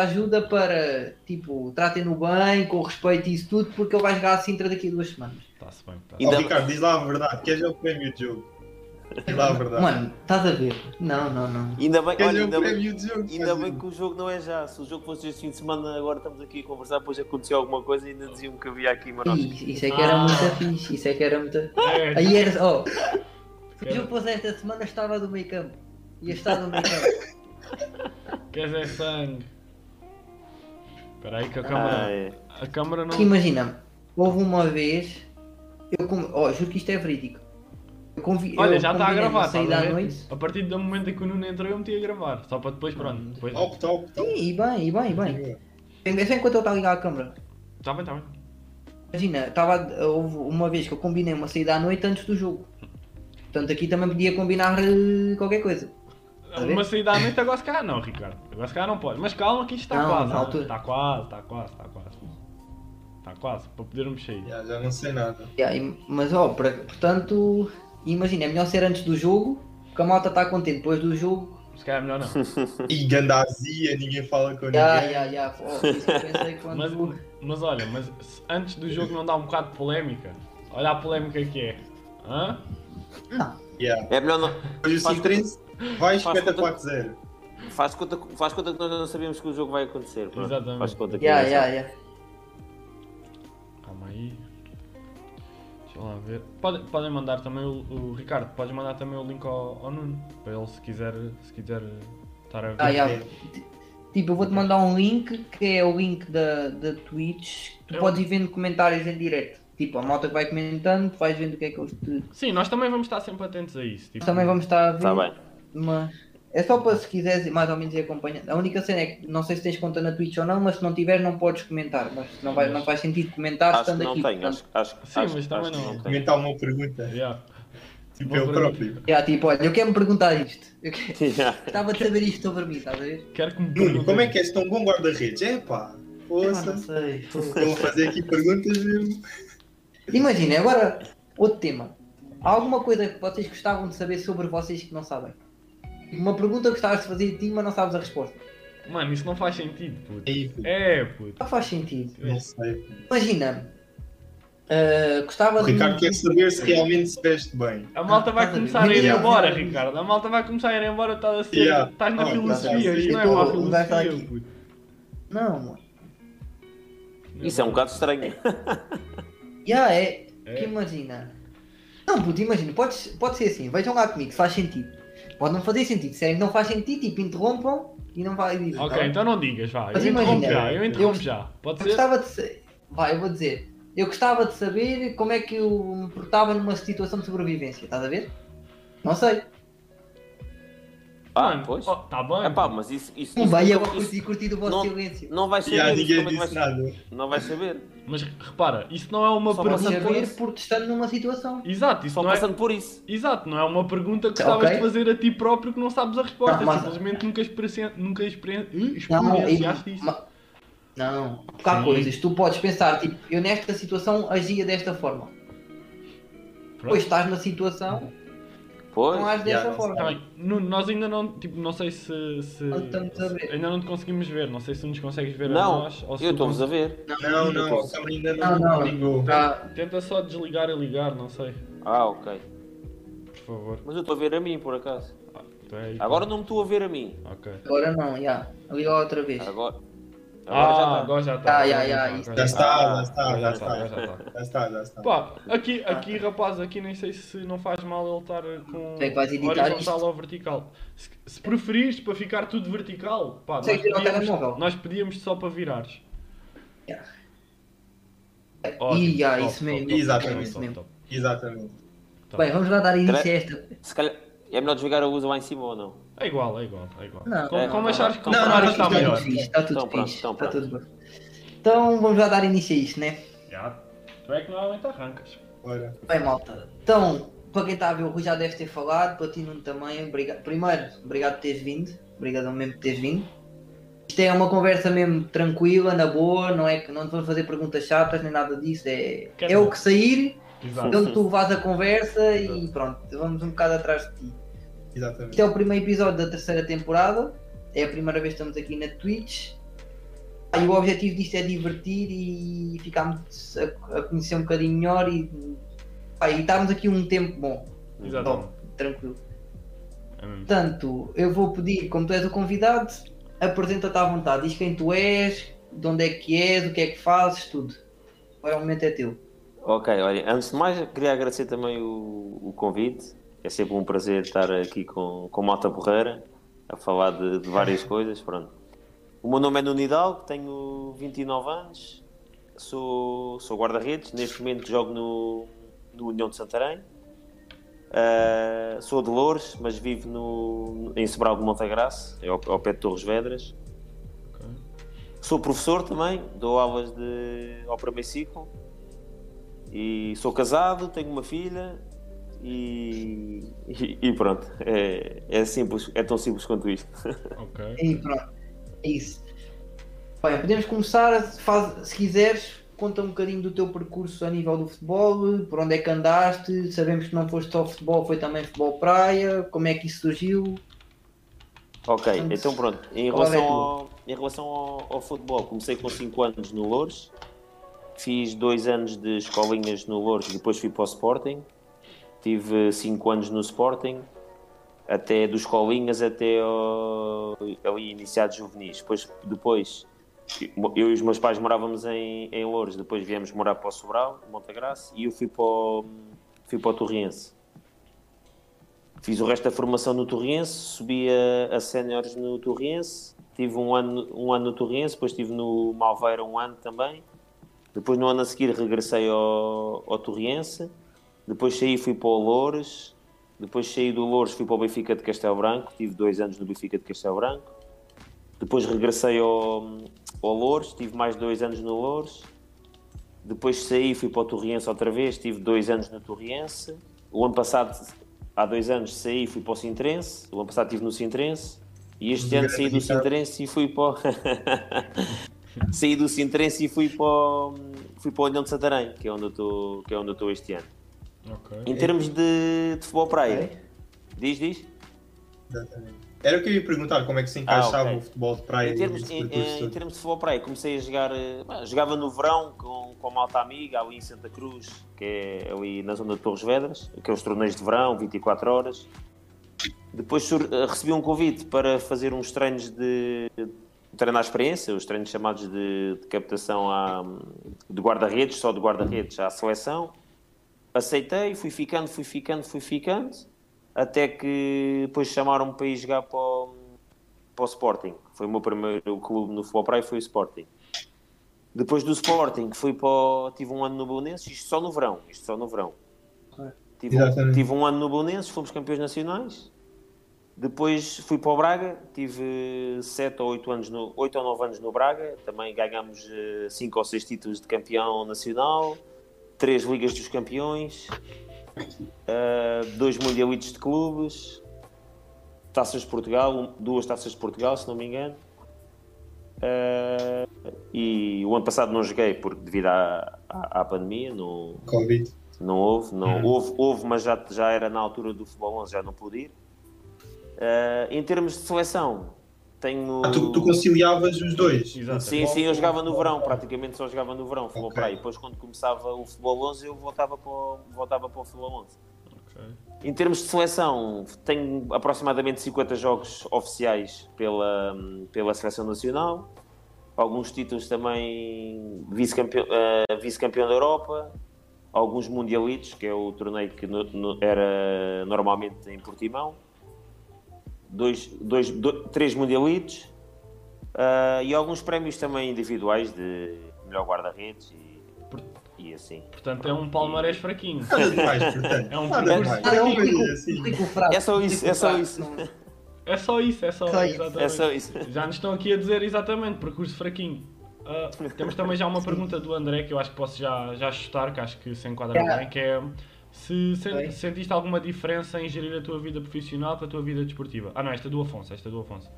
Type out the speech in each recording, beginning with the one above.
ajuda para, tipo, tratem-no bem, com respeito e isso tudo, porque ele vai jogar a Sintra daqui a duas semanas. Está-se bem, tá. Ó, Ainda- Ricardo, diz lá a verdade. Queres é o prémio de jogo? Diz lá a verdade. Mano, estás a ver? Não, não, não. Ainda bem, olha, o ainda bem, jogo? ainda bem que o jogo não é já. Se o jogo fosse este fim de semana, agora estamos aqui a conversar, depois aconteceu alguma coisa e ainda diziam que havia aqui Marocos. Isso, isso é que era Ah. muito fixe, isso é que era muito. É, Aí era. Oh, se o jogo fosse esta semana, estava do meio campo. Ia estar no meio campo. Queres é sangue? Espera aí que a Ah, câmara. é. A câmara não. Imagina, houve uma vez. Eu com... oh, juro que isto é verídico. Eu convi... Olha, eu já está a gravar, ver? noite. A partir do momento em que o Nuno entrou, eu meti a gravar. Só para depois, pronto. Depois... Top, top, top. Sim, e bem, e bem, e bem. É só enquanto eu estava a ligar a câmera. Tá bem, tá bem. Imagina, estava, houve uma vez que eu combinei uma saída à noite antes do jogo. Portanto, aqui também podia combinar eh, qualquer coisa. Ver? Uma saída à noite agora se calhar não, Ricardo. Agora se calhar não pode. Mas calma que isto está Não, quase. altura. Está quase, está quase, está quase. Está quase, para podermos sair. Já, já não sei nada. Yeah, mas, ó, portanto, imagina, é melhor ser antes do jogo, porque a malta está contente depois do jogo. Se calhar é melhor não. E gandazia, ninguém fala com ninguém. Oh, isso eu pensei quando. Mas, mas olha, mas se antes do jogo não dá um bocado de polémica? Olha a polémica que é. Hã? Não, Yeah. É melhor não. 5-13 vai faz 54-0. Faz conta, faz conta que nós não sabíamos que o jogo vai acontecer. pronto. Exatamente. Faz conta que é ya, assim. ya. Calma aí. Deixa lá ver. Podem, podem mandar também o, o Ricardo, podes mandar também o link ao, ao Nuno. Para ele se quiser, se quiser estar a ver. Ah, ya. Tipo, eu vou-te mandar um link que é o link da, da Twitch. Tu Eu- podes ir vendo comentários em direto. Tipo, a malta que vai comentando, tu vais vendo o que é que eles te. Sim, nós também vamos estar sempre atentos a isso. Tipo, Também vamos estar a ver. Tá bem. Mas é só para se quiseres mais ou menos ir acompanhando. A única cena é que não sei se tens conta na Twitch ou não, mas se não tiveres não podes comentar. Mas não, vai, não faz sentido comentar Acho que estando não aqui. tenho. portanto. Acho, acho, Sim, acho, mas também acho que não. tenho. Comentar uma pergunta. yeah. Tipo pergunta. próprio. Yeah, tipo, olha, eu quero me perguntar isto. Eu quero- Yeah. Gostava de saber isto sobre mim, estás a ver? Quero que me Nuno, como é que és tão bom guarda-redes? É pá, Eu não poça. sei. Eu vou fazer aqui perguntas mesmo. Imagina, agora outro tema. Há alguma coisa que vocês gostavam de saber sobre vocês que não sabem? Uma pergunta que gostavas de fazer de ti, mas não sabes a resposta. Mano, isso não faz sentido, puto. É, puto. Não faz sentido. não sei. Imagina, ah, gostava O de. Ricardo quer saber se realmente se veste bem. A malta vai Ah, começar a ir yeah. embora, Ricardo. A malta vai começar a ir embora, estás a ser. Yeah. Estás na Oh, filosofia, tá isto não é uma estar filosofia, puto. Não, mano. Isso é um bocado estranho. Já é. É. Que imagina. Não, puto, imagina, pode, pode ser assim, vejam lá comigo, se faz sentido. Pode não fazer sentido, se é que não faz sentido, tipo, interrompam e não vai dizer. Ok, tá então não digas, vá. Mas eu interrompo imagina, já, eu interrompo eu- já. Pode Eu ser? gostava de ser. Vai, eu vou dizer. Eu gostava de saber como é que eu me portava numa situação de sobrevivência, estás a ver? Não sei. Ah, Mano, pois. oh, tá bem. É pá, mas isso. isso, Não isso, vai, eu vou curtir, curtir o vosso não- silêncio. não vai saber. Isso ninguém disse vai- nada. Não vai saber. Mas repara, isso não é uma Só pergunta. por saber isso. porque estando numa situação. Exato, isso Só não é. passando por isso. Exato, não é uma pergunta que Tá, gostavas ok. de fazer a ti próprio que não sabes a resposta. Não, mas- Simplesmente nunca, experien... nunca experien... Não, experienciaste isso. não, porque há Sim. coisas, tu podes pensar, tipo, eu nesta situação agia desta forma. Depois estás na situação, Pois. não já, dessa não forma. Nuno, nós ainda não, tipo, não sei se, se- Não estamos a ver. ainda não te conseguimos ver, não sei se nos consegues ver a Não, nós ou se eu estou-vos a ver. Não, não, a câmera ainda não, Não, não. ligou. Tá, Tenta só desligar e ligar, não sei, Ah, ok. por favor. Mas eu estou a ver a mim, por acaso. Ah, tu é aí, Agora não me estou a ver a mim. Ok. agora não, já. Liga outra vez. Agora. Ah, Agora já está. agora já está. Ah, agora já, já, está, agora Já está, já Ah, está, já já está, já está. Já. Pá, aqui, aqui rapaz, aqui nem sei se não faz mal ele estar com é vais editar horizontal isto? ou vertical. Se, se preferires para ficar tudo vertical, pá, nós pedíamos, nós pedíamos só para virares. Já. Ótimo, E já, top, isso top, mesmo. top, Exatamente. top, mesmo. top. Exatamente. Bem, vamos lá dar início a esta. Se calhar é melhor desligar a luz lá em cima ou não? É igual, é igual, é igual. Não, como não, como achares que o não, cenário não, está não, melhor? está tudo Então pronto, fixe. então Está pronto. tudo bem. Então vamos lá dar início a isto, né? Já. Tu é que normalmente arrancas. Bora. Bem, malta. Então, para quem está a ver, o Rui já deve ter falado, para ti Nuno também. Obrigado. Primeiro, obrigado por teres vindo. Obrigado mesmo por teres vindo. Isto é uma conversa mesmo tranquila, na boa, não é que não te vamos fazer perguntas chatas nem nada disso. É, Quer é o que sair, Exato. de onde tu vais a conversa e pronto, vamos um bocado atrás de ti. Exatamente. Este é o primeiro episódio da terceira temporada. É a primeira vez que estamos aqui na Twitch. E o objetivo disto é divertir e ficarmos a, a conhecer um bocadinho melhor e, pá, e estarmos aqui um tempo bom, Exatamente. bom, tranquilo. É. Portanto, eu vou pedir, como tu és o convidado, apresenta-te à vontade, diz quem tu és, de onde é que és, o que é que fazes, tudo. Agora o momento é teu. Ok, olha, antes de mais, queria agradecer também o, o convite. É sempre um prazer estar aqui com, com Malta Borreira a falar de, de várias coisas. Pronto. O meu nome é Nuno Hidalgo, tenho 29 anos, sou, sou guarda-redes. Neste momento jogo no, no União de Santarém. Ah, sou de Louros, mas vivo no, em Sobral de Montagraça, ao, ao pé de Torres Vedras. Ok. Sou professor também, dou aulas de, ao primeiro ciclo. E sou casado, tenho uma filha e, e, e pronto. É, é simples, é tão simples quanto isto. Ok. E pronto, é isso. Bem, podemos começar, faz, se quiseres, conta um bocadinho do teu percurso a nível do futebol, por onde é que andaste, sabemos que não foste só futebol, foi também futebol praia, como é que isso surgiu? Ok, Portanto, então pronto. Em é relação, ao, em relação ao, ao futebol, comecei com 5 anos no Louros, fiz 2 anos de escolinhas no Louros, depois fui para o Sporting, tive 5 anos no Sporting, até dos escolinhas até ao, ali iniciados juvenis. Depois, depois eu e os meus pais morávamos em, em Louros, depois viemos morar para o Sobral, Montagraça, e eu fui para o, fui para o Torriense. Fiz o resto da formação no Torriense, subi a, a séniores no Torriense, tive um ano, um ano no Torriense, depois estive no Malveira um ano também. Depois no ano a seguir regressei ao, ao Torriense, depois saí fui para o Loures, depois saí do Loures fui para o Benfica de Castelo Branco, tive dois anos no Benfica de Castelo Branco. Depois regressei ao, ao Loures, tive mais dois anos no Loures. Depois saí fui para o Torriense outra vez, tive dois anos no Torriense. O ano passado, há dois anos, saí fui para o Sintrense. O ano passado estive no Sintrense. E este ano saí do Sintrense e fui para saí do Sintrense e fui para fui para o União de Santarém, que é onde eu estou, que é onde eu estou este ano. Ok. Em termos de, de futebol praia, Ok? diz, diz? Exatamente. Era o que eu ia perguntar, como é que se encaixava Ah, ok. o futebol de praia Em termos, nesse em, em todo? termos de futebol praia, comecei a jogar, eh, jogava no verão com, com a malta amiga ali em Santa Cruz, que é ali na zona de Torres Vedras, aqueles torneios de verão, 24 horas. Depois sur- eh, recebi um convite para fazer uns treinos de, de treinar a experiência, os treinos chamados de, de captação à, de guarda-redes, só de guarda-redes à seleção. Aceitei, fui ficando, fui ficando, fui ficando, até que depois chamaram-me para ir jogar para o, para o Sporting. Foi o meu primeiro clube no futebol praia, foi o Sporting. Depois do Sporting, fui para o- tive um ano no Belenenses, isto só no verão, isto só no verão. Ok. Tive, um- tive um ano no Belenenses, fomos campeões nacionais. Depois fui para o Braga, tive 7 ou 8 anos, no, 8 ou 9 anos no Braga, também ganhámos 5 ou 6 títulos de campeão nacional, 3 Ligas dos Campeões, 2 Mundialitos de Clubes, Taças de Portugal, duas Taças de Portugal, se não me engano. Eh, e o ano passado não joguei porque devido à, à, à pandemia, não, Covid. não houve, não, Uhum. houve, houve, mas já, já era na altura do futebol 11, já não pude ir. Eh, em termos de seleção, tenho. Ah, tu, tu conciliavas os dois? Exato. Sim, sim, eu jogava no verão, praticamente só jogava no verão, futebol Ok. praia. Depois, quando começava o futebol 11, eu voltava para o, voltava para o futebol 11. Ok. Em termos de seleção, tenho aproximadamente 50 jogos oficiais pela, pela seleção nacional, alguns títulos também vice-campeão eh, vice-campeão da Europa, alguns mundialitos, que é o torneio que no- no- era normalmente em Portimão, dois, dois, do- três mundialitos ah, e alguns prémios também individuais de melhor guarda-redes e, e assim. Portanto, é um palmarés fraquinho. É um. É assim. Fraco, É só isso, é só isso. É só isso, é só, Só. É só isso. Já nos estão aqui a dizer exatamente, percurso fraquinho. Ah, temos também já uma pergunta do André que eu acho que posso já, já chutar, que acho que se enquadra Yeah. bem, que é se sentiste alguma diferença em gerir a tua vida profissional com a tua vida desportiva? Ah não, esta é do Afonso, esta é do Afonso.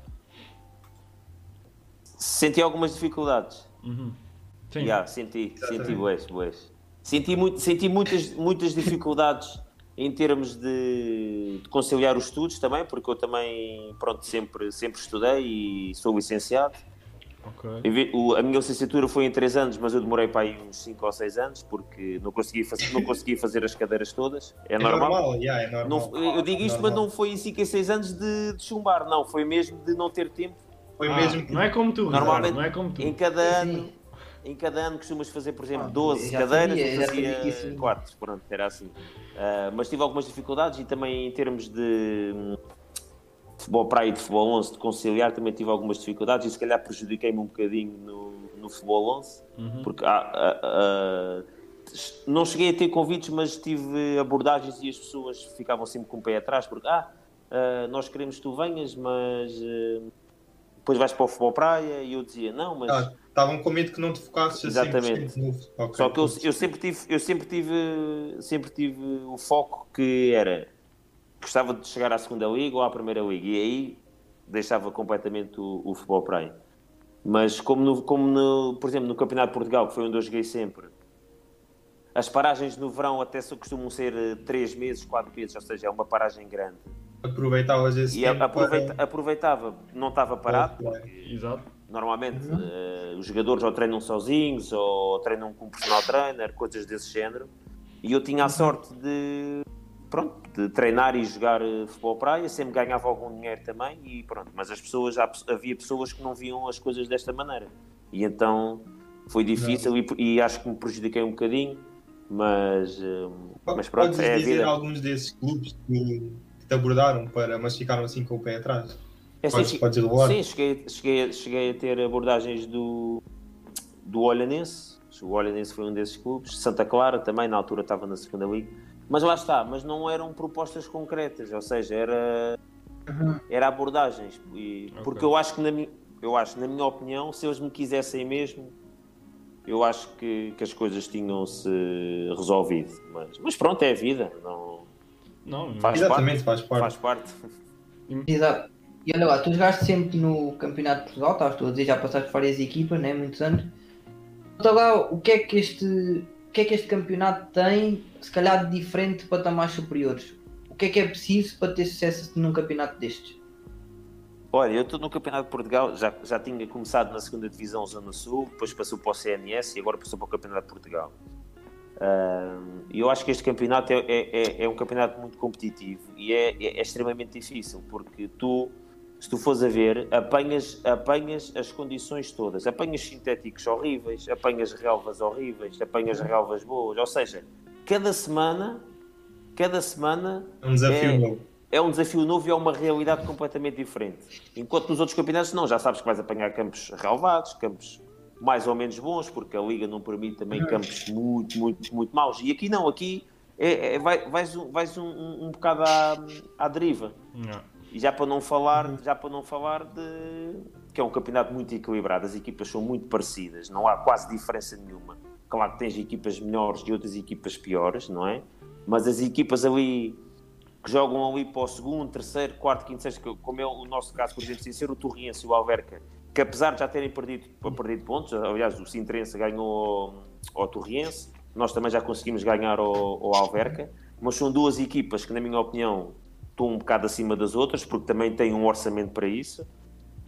Senti algumas dificuldades. Uhum. Sim. Já, senti, senti Exatamente. bués, bués. Senti, muito, senti muitas, muitas dificuldades em termos de, de conciliar os estudos também, porque eu também, pronto, sempre, sempre estudei e sou licenciado. Ok. Em ve- o- A minha licenciatura foi em 3 anos, mas eu demorei para aí uns 5 ou 6 anos porque não consegui, fazer, não consegui fazer as cadeiras todas. É, É normal. normal, yeah, é normal. Não- eu digo isto, mas Normal. não foi em 5 a 6 anos de, de chumbar, não. Foi mesmo de não ter tempo. Foi Ah, mesmo Não é como tu, Normalmente, não é como tu. Em cada Sim. ano, em cada ano costumas fazer, por exemplo, Ah, 12 já cadeiras, sabia, eu já sabia que fazia 4. Pronto, era assim. Ah, mas tive algumas dificuldades e também em termos de futebol praia e de futebol 11, de conciliar, também tive algumas dificuldades e se calhar prejudiquei-me um bocadinho no, no futebol 11, Uhum. porque há- há- há- não cheguei a ter convites, mas tive abordagens e as pessoas ficavam sempre com o pé atrás, porque ah, ah, nós queremos que tu venhas, mas ah, depois vais para o futebol praia e eu dizia, não, mas Ah, Estavam com medo que não te focasses a Exatamente. 100% no futebol. só que eu, eu sempre tive, eu sempre tive, sempre tive o foco que era gostava de chegar à segunda liga ou à primeira liga e aí deixava completamente o, o futebol praia. Mas como, no, como no, por exemplo no Campeonato de Portugal, que foi onde eu joguei sempre, as paragens no verão até só costumam ser 3 meses, 4 meses, ou seja, é uma paragem grande. Aproveitavas esse E tempo aproveita- para- aproveitava, não estava parado, Exato. Normalmente eh, os jogadores ou treinam sozinhos ou treinam com um personal trainer, coisas desse género. E eu tinha a sorte de, pronto, de treinar e jogar eh, futebol praia, sempre ganhava algum dinheiro também e pronto. Mas as pessoas, havia pessoas que não viam as coisas desta maneira. E então foi difícil e, e acho que me prejudiquei um bocadinho, mas, eh, mas pronto, Podes é a dizer vida. alguns desses clubes que, que te abordaram, para, mas ficaram assim com o pé atrás. É, sim, Podes, sim. podes elaborar. Sim, cheguei, cheguei, cheguei a ter abordagens do, do Olhanense. O Olhanense foi um desses clubes. Santa Clara também, na altura estava na segunda liga. Mas lá está, mas não eram propostas concretas, ou seja, era, era abordagens. E- Ok. Porque eu acho que, na, eu acho, na minha opinião, se eles me quisessem mesmo, eu acho que, que as coisas tinham-se resolvido. Mas, mas pronto, é a vida. Não, Não, Faz Exatamente, faz parte. faz parte. Exato. E olha lá, tu jogaste sempre no Campeonato de Portugal, estavas tu a dizer, já passaste por várias equipas, né, muitos anos. Então lá, o que é que este, que é que este campeonato tem, se calhar de diferente para patamares superiores? O que é que é preciso para ter sucesso num campeonato destes? Olha, eu estou no Campeonato de Portugal, já, já tinha começado na segunda Divisão Zona Sul, depois passou para o CNS e agora passou para o Campeonato de Portugal. E eu acho que este campeonato é, é- é- é um campeonato muito competitivo e é, é- é extremamente difícil, porque tu, se tu fores a ver, apanhas, apanhas as condições todas. Apanhas sintéticos horríveis, apanhas relvas horríveis, apanhas relvas boas. Ou seja, cada semana, cada semana É um desafio É. novo. é um desafio novo e é uma realidade completamente diferente. Enquanto nos outros campeonatos, não, já sabes que vais apanhar campos relevados, campos mais ou menos bons, porque a Liga não permite também campos muito, muito, muito maus. E aqui não, aqui é, é- vai- vais, um, vais um, um, um bocado à, à deriva. Não. E já para não falar, já para não falar de que é um campeonato muito equilibrado, as equipas são muito parecidas, não há quase diferença nenhuma. Claro que tens equipas melhores e outras equipas piores, não é? Mas as equipas ali que jogam ali para o segundo, terceiro, quarto, quinto, sexto, como é o nosso caso, por exemplo, sem ser o Torriense e o Alverca, que apesar de já terem perdido, perdido pontos, aliás, o Sintrense ganhou ao, ao Torriense, nós também já conseguimos ganhar ao, ao Alverca, mas são duas equipas que, na minha opinião, estão um bocado acima das outras, porque também têm um orçamento para isso.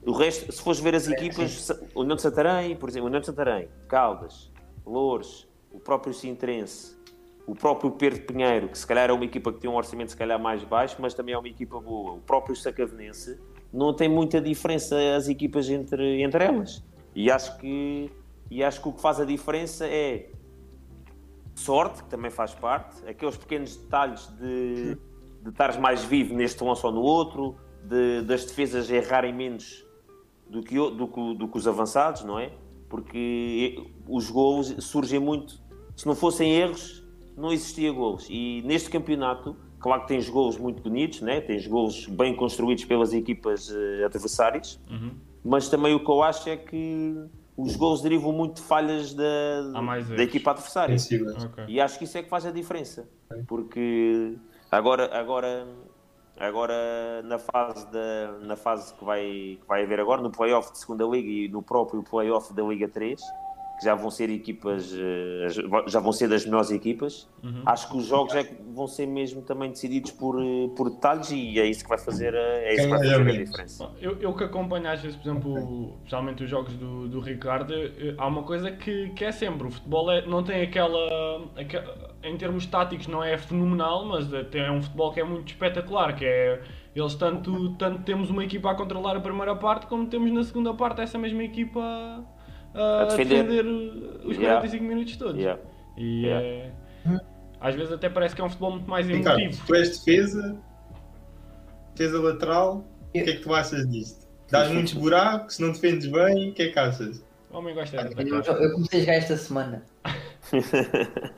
O resto, se fores ver as equipas, o União de Santarém, por exemplo, o União de Santarém, Caldas, Loures, o próprio Sintrense, o próprio Pedro Pinheiro, que se calhar é uma equipa que tem um orçamento se calhar mais baixo, mas também é uma equipa boa. O próprio Sacavenense não tem muita diferença as equipas entre, entre elas. E acho que e acho que o que faz a diferença é sorte, que também faz parte, aqueles pequenos detalhes de, de estares mais vivo neste lance ou no outro, de, das defesas errarem menos do que, o- do, que, do que os avançados, não é? Porque os golos surgem muito. Se não fossem erros, não existia golos. E neste campeonato, claro que tens golos muito bonitos, né? tens golos bem construídos pelas equipas eh, adversárias, Uhum. mas também o que eu acho é que os golos derivam muito de falhas da, da equipa adversária. Sensíveis. Ok. E acho que isso é que faz a diferença. Porque agora, agora, agora na, fase da, na fase que vai, que vai haver agora, no playoff de segunda Liga e no próprio playoff da Liga 3, que já vão ser equipas, eh, já vão ser das melhores equipas. Uhum. Acho que os jogos é que vão ser mesmo também decididos por, eh, por detalhes e é isso que vai fazer a, é isso que vai fazer a diferença. Eu, eu que acompanho às vezes, por exemplo, especialmente os jogos do, do Ricardo, eh, há uma coisa que, que é sempre, o futebol é, não tem aquela, aquela- em termos táticos não é fenomenal, mas é, é um futebol que é muito espetacular, que é, eles tanto, tanto temos uma equipa a controlar a primeira parte, como temos na segunda parte essa mesma equipa a, A defender. defender os Yeah. 45 minutos todos. Yeah. E Yeah. é, às vezes até parece que é um futebol muito mais Ricardo, emotivo. tu és defesa, defesa lateral, o que é que tu achas disto? Dás muitos buracos, não defendes bem, o que é que achas? O homem gosta de Eu, atacar. eu comecei a jogar esta semana.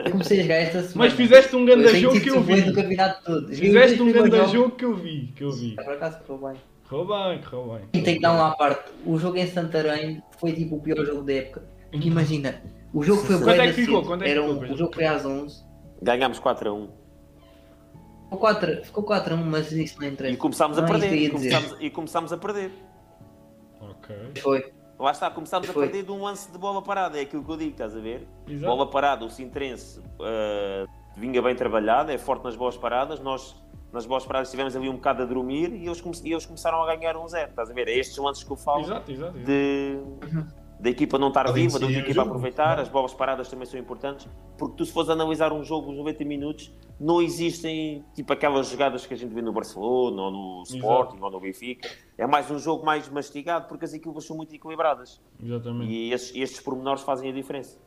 Eu comecei a jogar esta semana. Mas fizeste um grande Eu jogo que eu vi. Fizeste um grande jogo que eu vi, que eu vi. Por acaso correu bem. Correu bem, correu bem. E tem que dar uma à parte. O jogo em Santarém foi tipo o pior jogo da época. Porque imagina, o jogo foi bué é ficou? Quanto é que Era ficou, um-? O jogo foi às 11. Ganhámos 4 a 1 Ficou 4, ficou 4 a 1, mas isso não interessa. e começámos a Não é perder. E começámos, e começámos a perder. Ok. Foi. Lá está, começámos a Foi. perder de um lance de bola parada, é aquilo que eu digo, estás a ver? Exato. Bola parada, o Sintrense uh, vinha bem trabalhado, é forte nas bolas paradas. Nós, nas bolas paradas, estivemos ali um bocado a dormir e eles, come- e eles começaram a ganhar um zero, estás a ver? É estes lances que eu falo Exato, exato. exato. de, da equipa não estar viva, da equipa jogo, aproveitar, não as bolas paradas também são importantes, porque tu se fores analisar um jogo, os 90 minutos, não existem tipo aquelas jogadas que a gente vê no Barcelona, ou no Sporting, ou no Benfica. É mais um jogo mais mastigado, porque as equipas são muito equilibradas. Exatamente. E estes, estes pormenores fazem a diferença.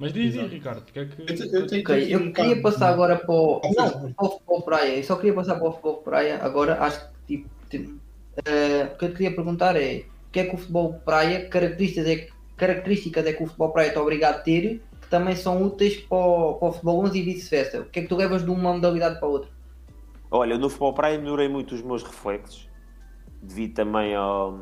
Mas diz, diz, Exato. Ricardo, o que é que. Eu, eu tenho Ok, aqui eu queria passar agora para o. Não, para o futebol praia. Eu só queria passar para o futebol praia. Agora acho que tipo. tipo, eh, o que eu te queria perguntar é o que é que o futebol praia, que características é, que- características é que o futebol praia está obrigado a ter que também são úteis para o, para o futebol 11 e vice-versa. O que é que tu levas de uma modalidade para a outra? Olha, no futebol praia melhorei muito os meus reflexos, devido também ao,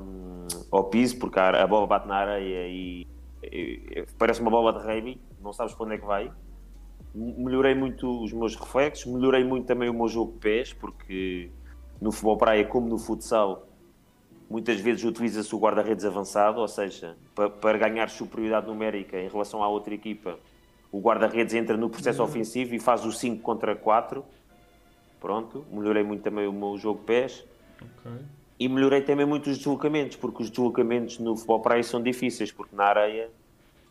ao piso, porque a, a bola bate na areia e, e- e parece uma bola de rugby, não sabes para onde é que vai. Melhorei muito os meus reflexos, melhorei muito também o meu jogo de pés, porque no futebol praia, como no futsal, muitas vezes utiliza-se o guarda-redes avançado, ou seja, pa- para ganhar superioridade numérica em relação à outra equipa, o guarda-redes entra no processo ofensivo e faz o 5 contra 4. Pronto, melhorei muito também o meu jogo de pés Ok. e melhorei também muito os deslocamentos, porque os deslocamentos no futebol praia são difíceis, porque na areia,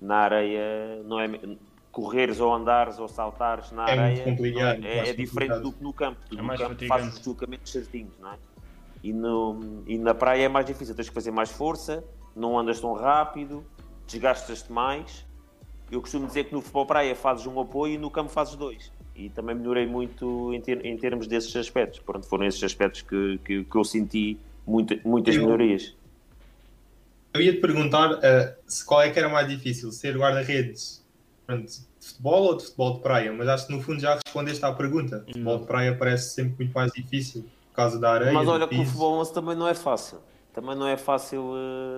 na areia não é correres ou andares ou saltares na É muito areia é, é- é diferente do que no campo. Tu É no campo fatigante. fazes os deslocamentos certinhos, não é? E, no, e na praia é mais difícil, tens que fazer mais força, não andas tão rápido, desgastas-te mais. Eu costumo dizer que no futebol praia fazes um apoio e no campo fazes dois. E também melhorei muito em, ter- em termos desses aspectos. Pronto, foram esses aspectos que, que, que eu senti muita- muitas Eu- melhorias. Eu ia te perguntar se qual é que era mais difícil, ser guarda-redes pronto, de futebol ou de futebol de praia, mas acho que no fundo já respondeste à pergunta. Futebol de praia parece sempre muito mais difícil por causa da areia. Mas olha que o futebol 11 também não é fácil. Também não é fácil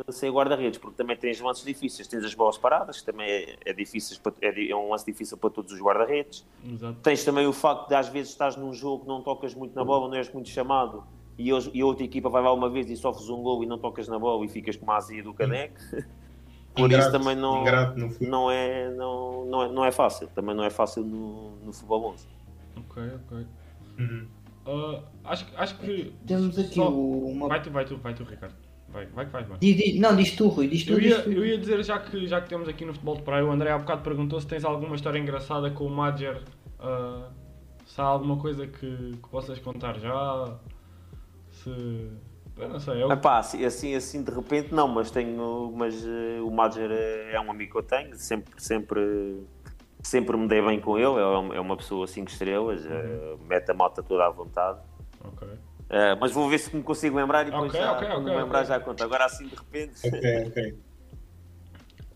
eh, ser guarda-redes, porque também tens lances difíceis. Tens as bolas paradas, que também é, é, difícil para- é é um lance difícil para todos os guarda-redes. Tens também o facto de às vezes estás num jogo, não tocas muito na bola, não és muito chamado, e, hoje- e a outra equipa vai lá uma vez e sofres um gol e não tocas na bola e ficas com a azia do caneco. Por isso Ingrato, também não, não, é, não, não, é, não é fácil. Também não é fácil no, no futebol 11. Ok, ok. Uhum. Ah, acho, que- acho que. Temos aqui só- o- uma. Vai tu, vai tu, vai tu, Ricardo. Vai, vai que vais, vai. Diz- diz- não, diz tu, Rui, diz tu, Eu diz ia, tu. eu ia dizer, já que, já que temos aqui no futebol de praia, o André há bocado perguntou se tens alguma história engraçada com o Madger. ah, se há alguma coisa que, que possas contar já. Se. Eu não sei, eu. Epá, assim, assim, assim de repente não, mas tenho, mas eh, o Madger é, é um amigo que eu tenho, sempre, sempre, sempre me dei bem com ele, é uma, é uma pessoa 5 estrelas, eh, mete a malta toda à vontade. Ok. Eh, mas vou ver se me consigo lembrar e depois Ok, já, ok, quando ok, me lembrar já conto. Agora assim de repente. Ok, ok.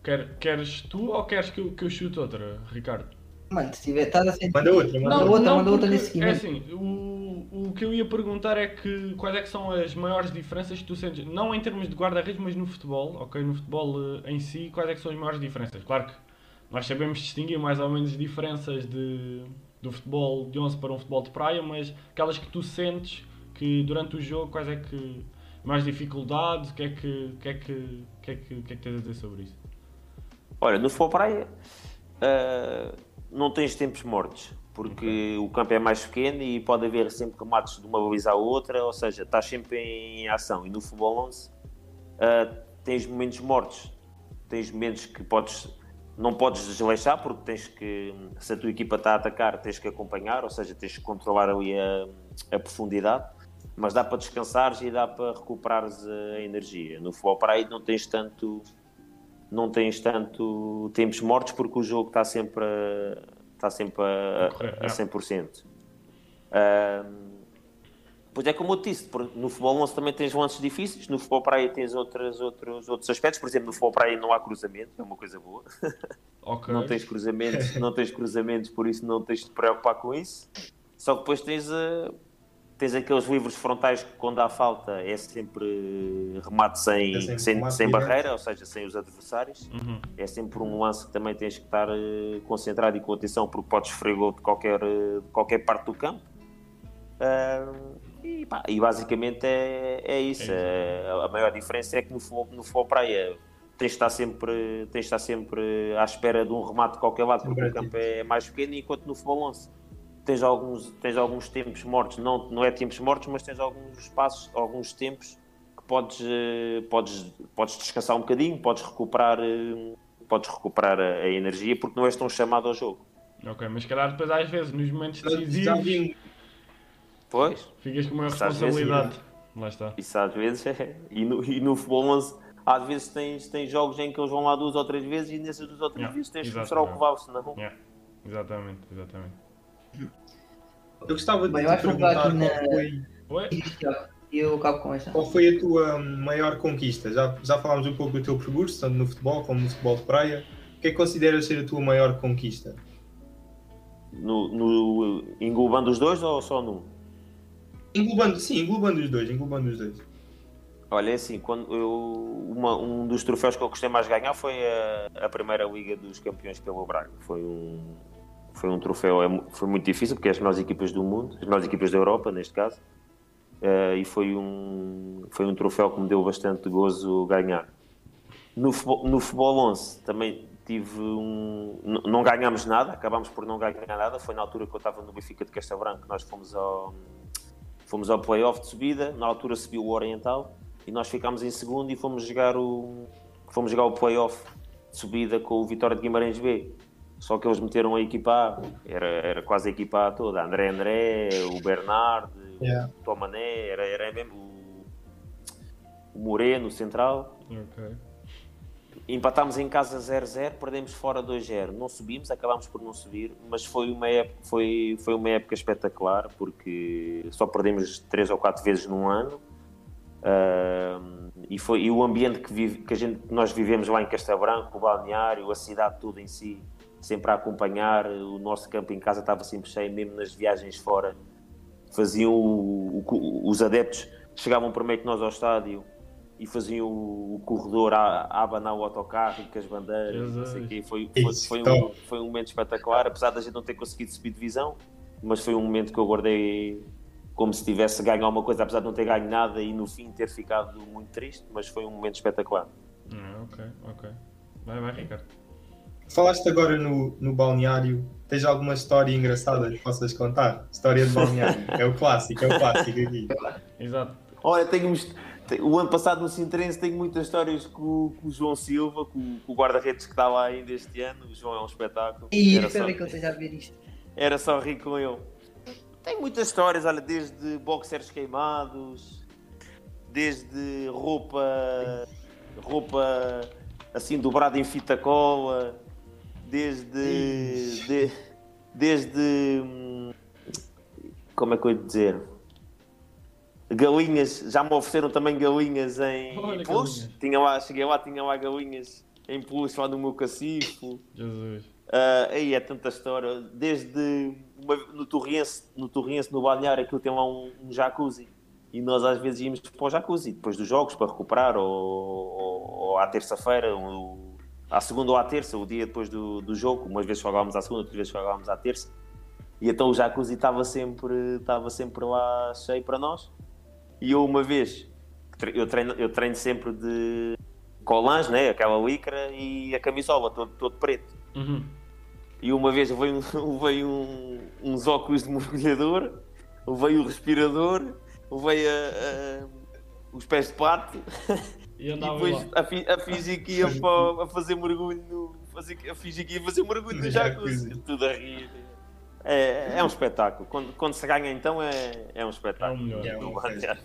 Quer, queres tu ou queres que eu, que eu chute outra, Ricardo? Mano, se tiver, estás a sentir. Manda outra, manda Manda outra. outra, manda outra nesse É seguimento. assim, o, o que eu ia perguntar é que quais é que são as maiores diferenças que tu sentes, não em termos de guarda-redes, mas no futebol, ok? No futebol eh, em si, quais é que são as maiores diferenças? Claro que nós sabemos distinguir mais ou menos diferenças de, do futebol de 11 para um futebol de praia, mas aquelas que tu sentes que durante o jogo, quais é que mais dificuldades, o que é que, que, é que, que, é que, que é que tens a dizer sobre isso? Olha, no futebol praia uh, não tens tempos mortos, porque o campo é mais pequeno e pode haver sempre remates de uma baliza à outra, ou seja, estás sempre em ação. E no futebol 11 uh, tens momentos mortos, tens momentos que podes não podes desleixar porque tens que, se a tua equipa está a atacar, tens que acompanhar, ou seja, tens que controlar ali a, a profundidade, mas dá para descansares e dá para recuperares a energia. No futebol para aí não tens tanto não tens tanto tempos mortos porque o jogo está sempre a, está sempre a, a 100%. Um, Pois é como eu disse, no futebol 11 também tens lances difíceis, no futebol praia tens outros, outros, outros aspectos, por exemplo, no futebol praia não há cruzamento, é uma coisa boa. Okay. Não tens cruzamentos, não tens cruzamentos, por isso não tens de te preocupar com isso. Só que depois tens, uh, tens aqueles livros frontais que quando há falta é sempre remate sem, é sem, sem barreira, ou seja, sem os adversários. Uhum. É sempre um lance que também tens que estar uh, concentrado e com atenção porque podes sofrer gol de qualquer, uh, de qualquer parte do campo. Uh, e, pá, e basicamente é, é isso. É, a maior diferença é que no futebol, no futebol praia tens de estar sempre, tens de estar sempre à espera de um remate de qualquer lado, porque o campo é mais pequeno, enquanto no futebol 11 tens alguns, tens alguns tempos mortos, não, não é tempos mortos, mas tens alguns espaços, alguns tempos que podes, eh, podes, podes descansar um bocadinho, podes recuperar, eh, podes recuperar a, a energia, porque não és tão chamado ao jogo. Ok, mas calhar depois às vezes nos momentos decisivos Pois. Ficas com uma responsabilidade. Vezes, lá está. Isso às vezes é. E no, e no futebol 11, às vezes tens, tens jogos em que eles vão lá duas ou três vezes e nessas duas ou três yeah, vezes tens que mostrar o que vale, senão. Yeah. Exatamente, exatamente. Eu gostava de te perguntar qual na... foi. Eu acabo com essa. Qual foi a tua maior conquista? Já, já falámos um pouco do teu percurso, tanto no futebol como no futebol de praia. O que é que consideras ser a tua maior conquista? No, no, englobando os dois ou só num? Englobando, sim, englobando os dois, englobando os dois. Olha, é assim, quando eu, uma, um dos troféus que eu gostei mais de ganhar foi a, a primeira Liga dos Campeões pelo Braga. Foi um, foi um troféu, é foi muito difícil, porque as melhores equipas do mundo, as melhores equipas da Europa, neste caso, uh, e foi um, foi um troféu que me deu bastante gozo ganhar. No, no futebol 11 também tive um. Não ganhámos nada, acabámos por não ganhar nada. Foi na altura que eu estava no Benfica de Castelo Branco nós fomos ao, Fomos ao playoff de subida, na altura subiu o Oriental e nós ficámos em segundo e fomos jogar o, fomos jogar o playoff de subida com o Vitória de Guimarães B. Só que eles meteram a equipa A, era, era quase a equipa A toda, André André, o Bernard, yeah. o Tomané, era, era mesmo o, o Moreno, o Central. Okay. Empatámos em casa 0-0, perdemos fora 2-0. Não subimos, acabámos por não subir, mas foi uma época, foi, foi uma época espetacular porque só perdemos 3 ou 4 vezes num ano. Uh, e, foi, e o ambiente que, vive, que, a gente, que nós vivemos lá em Castelo Branco, o balneário, a cidade toda em si, sempre a acompanhar. O nosso campo em casa estava sempre cheio, mesmo nas viagens fora. Faziam o, o, os adeptos, chegavam primeiro que nós ao estádio e faziam o, o corredor a, a abanar o autocarro com as bandeiras, não sei quê. Foi, foi, foi, um, foi um momento espetacular, apesar da gente não ter conseguido subir divisão, mas foi um momento que eu guardei como se tivesse ganho alguma coisa, apesar de não ter ganho nada e no fim ter ficado muito triste, mas foi um momento espetacular. Ah, ok, ok. Vai, vai, Ricardo. Falaste agora no, no balneário, tens alguma história engraçada que possas contar? História de balneário, é o clássico, é o clássico aqui. Exato. Olha, tenho o ano passado no Sintrense tenho muitas histórias com, com o João Silva, com, com o guarda-redes que está lá ainda este ano. O João é um espetáculo. E espero que eu esteja a ver isto. Era só rir com ele. Tenho muitas histórias, olha, desde boxers queimados, desde roupa, roupa assim dobrada em fita cola, desde, de, desde, como é que eu ia dizer? galinhas, já me ofereceram também galinhas em Olha, peluche. Tinha lá, cheguei lá, tinha lá galinhas em peluche lá no meu cacifo. Jesus. Uh, aí é tanta história. Desde uma, no Torriense, no Torriense, no balneário, aquilo tem lá um, um, jacuzzi. E nós às vezes íamos para o jacuzzi, depois dos jogos, para recuperar, ou, ou, ou à terça-feira, ou, à segunda ou à terça, o dia depois do, do jogo. Umas vezes jogávamos à segunda, outras vezes jogávamos à terça. E então o jacuzzi estava sempre, estava sempre lá cheio para nós. E eu uma vez, eu treino, eu treino sempre de, colãs, né? aquela licra e a camisola, todo, todo preto. Uhum. E uma vez veio, veio um, uns óculos de mergulhador, veio o respirador, veio a- a- os pés de pato E e andava depois lá. a, fi- a fingir que ia para, a fazer mergulho no, fazer, a fingir que ia fazer mergulho no jacuzzi. Tudo a rir. É, é um espetáculo. Quando, quando se ganha então é, é um É o espetáculo. melhor. É Do uma balneário.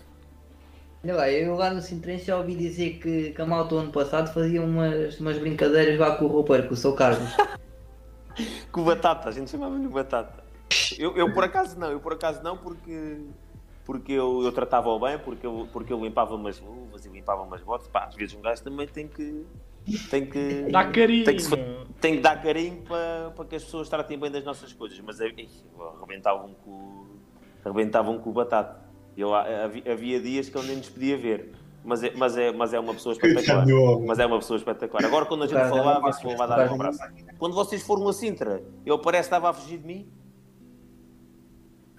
Olha lá, eu lá no Sintrense já ouvi dizer que, que a malta o ano passado fazia umas, umas brincadeiras lá com o roupeiro, com o seu Carlos. Com batata, a gente chamava-lhe batata. Eu, eu por acaso não, eu por acaso não porque, porque eu, eu tratava-o bem, porque eu, porque eu limpava umas luvas e limpava umas botas. Pá, às vezes um gajo também tem que. Tem que, Dá carinho. tem que, tem que dar carinho para, para que as pessoas tratem bem das nossas coisas. Mas é- arrebentavam com, arrebentavam com o batata. Eu, havia, havia dias que eu nem nos podia ver. Mas é, mas, é, mas é uma pessoa espetacular. Mas é uma pessoa espetacular. Agora, quando a gente uma vê se vou lá máquina, dar um abraço. Quando vocês foram a Sintra, ele parece que estava a fugir de mim.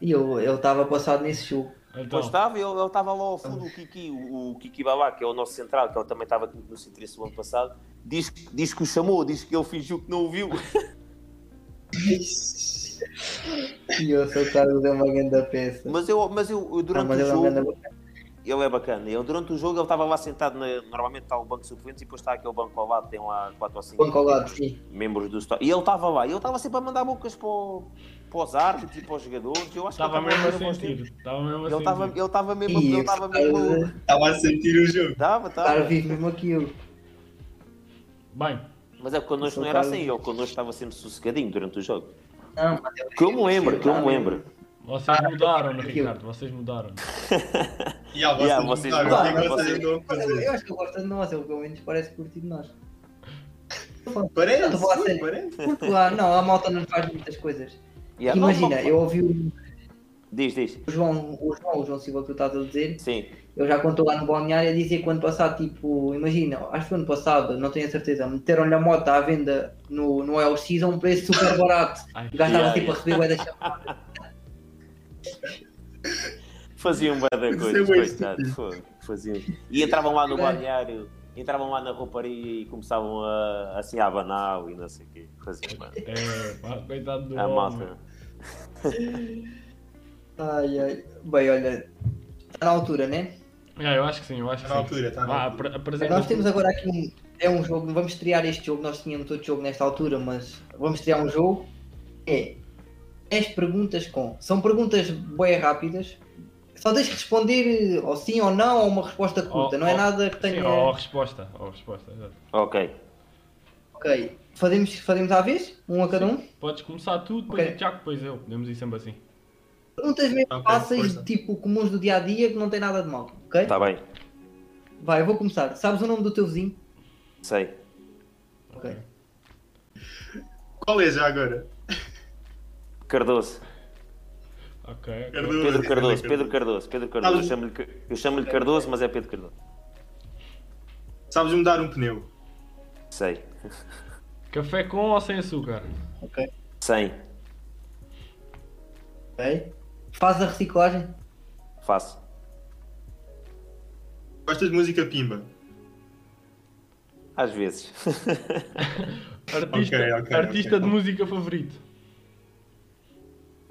E eu eu estava passado nesse jogo. Pois Então, estava, ele, ele estava lá ao fundo, o Kiki, o, o Kiki Babá, que é o nosso central, que ele também estava aqui no Sintra esse ano passado, diz, diz que o chamou, diz que ele fingiu que não o viu. E eu sou o Carlos é uma grande peça. Mas eu, mas eu, eu Não, durante mas o ele é jogo, grande ele é bacana. Eu, durante o jogo ele estava lá sentado, na- normalmente está o banco de suplentes e depois está aquele banco ao lado, tem lá 4 ou 5 Banco ao lado, sim. membros do. E ele estava lá, e ele estava sempre a mandar bocas para, o- para os árbitros e para os jogadores. Eu acho que estava ele mesmo a estava mesmo sentir. Estava mesmo a Ele estava, sentir. ele estava mesmo, ele o estava Carlos mesmo. é- Estava a sentir o jogo. Estava, estava. vive mesmo aquilo. Bem, Mas é que connosco não era assim, ele connosco estava sempre sossegadinho durante o jogo. Não, mas eu- Que eu me lembro, que eu me lembro. vocês mudaram, aquilo. Ricardo. Vocês mudaram. E ah, vocês, Yeah, não vocês mudaram, que é que vocês- vocês eu, eu acho que eu gosto de nós, ele pelo menos parece curtir de nós. Parece, parece. Porque lá, não, a malta não faz muitas coisas. Imagina, não, eu ouvi o Diz, diz. o João, o João, o João Silva que tu estás a dizer, Sim. eu já contou lá no balneário a dizer que ano passado, tipo, imagina, acho que foi ano passado, não tenho a certeza, meteram-lhe a moto à venda no, no LX a um preço super barato. O gajo estava tipo a receber o da chamada. Faziam bué da é coisas, bué coitado. Faziam. E entravam lá no balneário, entravam lá na rouparia e começavam a, assim a abanar e não sei o quê. Faziam bué. É, pá, coitado do A homem. malta. Ai, ai. Bem, olha, está na altura, né? É, eu acho que sim, eu acho que Está na sim. altura, está na altura. Nós temos agora aqui um, é um jogo, vamos estrear este jogo, nós tínhamos outro jogo nesta altura, mas vamos estrear um jogo. É 10 perguntas com. São perguntas bem rápidas. Só tens que responder eh, ou sim ou não ou uma resposta curta. Oh, não é oh, nada que Sim, tenha. ou a resposta. Ou a resposta, exato. Ok. Ok. Fazemos, fazemos à vez? Um a cada um? Podes começar tu, depois Ok. o Tiago, depois eu. Podemos ir sempre assim. Perguntas mesmo Ok, fáceis, força. tipo comuns do dia a dia, que não tem nada de mal. Ok? Está Tá bem. Vai, eu vou começar. Sabes o nome do teu vizinho? Sei. Ok. Qual é já agora? Cardoso. Ok. Cardoso. Pedro Cardoso. Pedro Cardoso. Pedro Cardoso. Eu Sabes- chamo-lhe eu chamo-lhe Cardoso, mas é Pedro Cardoso. Sabes mudar um pneu? Sei. Café com ou sem açúcar? Ok. Sem. Ok. Faz a reciclagem? Faço. Gostas de música pimba? Às vezes. Artista, Ok, ok, artista ok. de música favorito?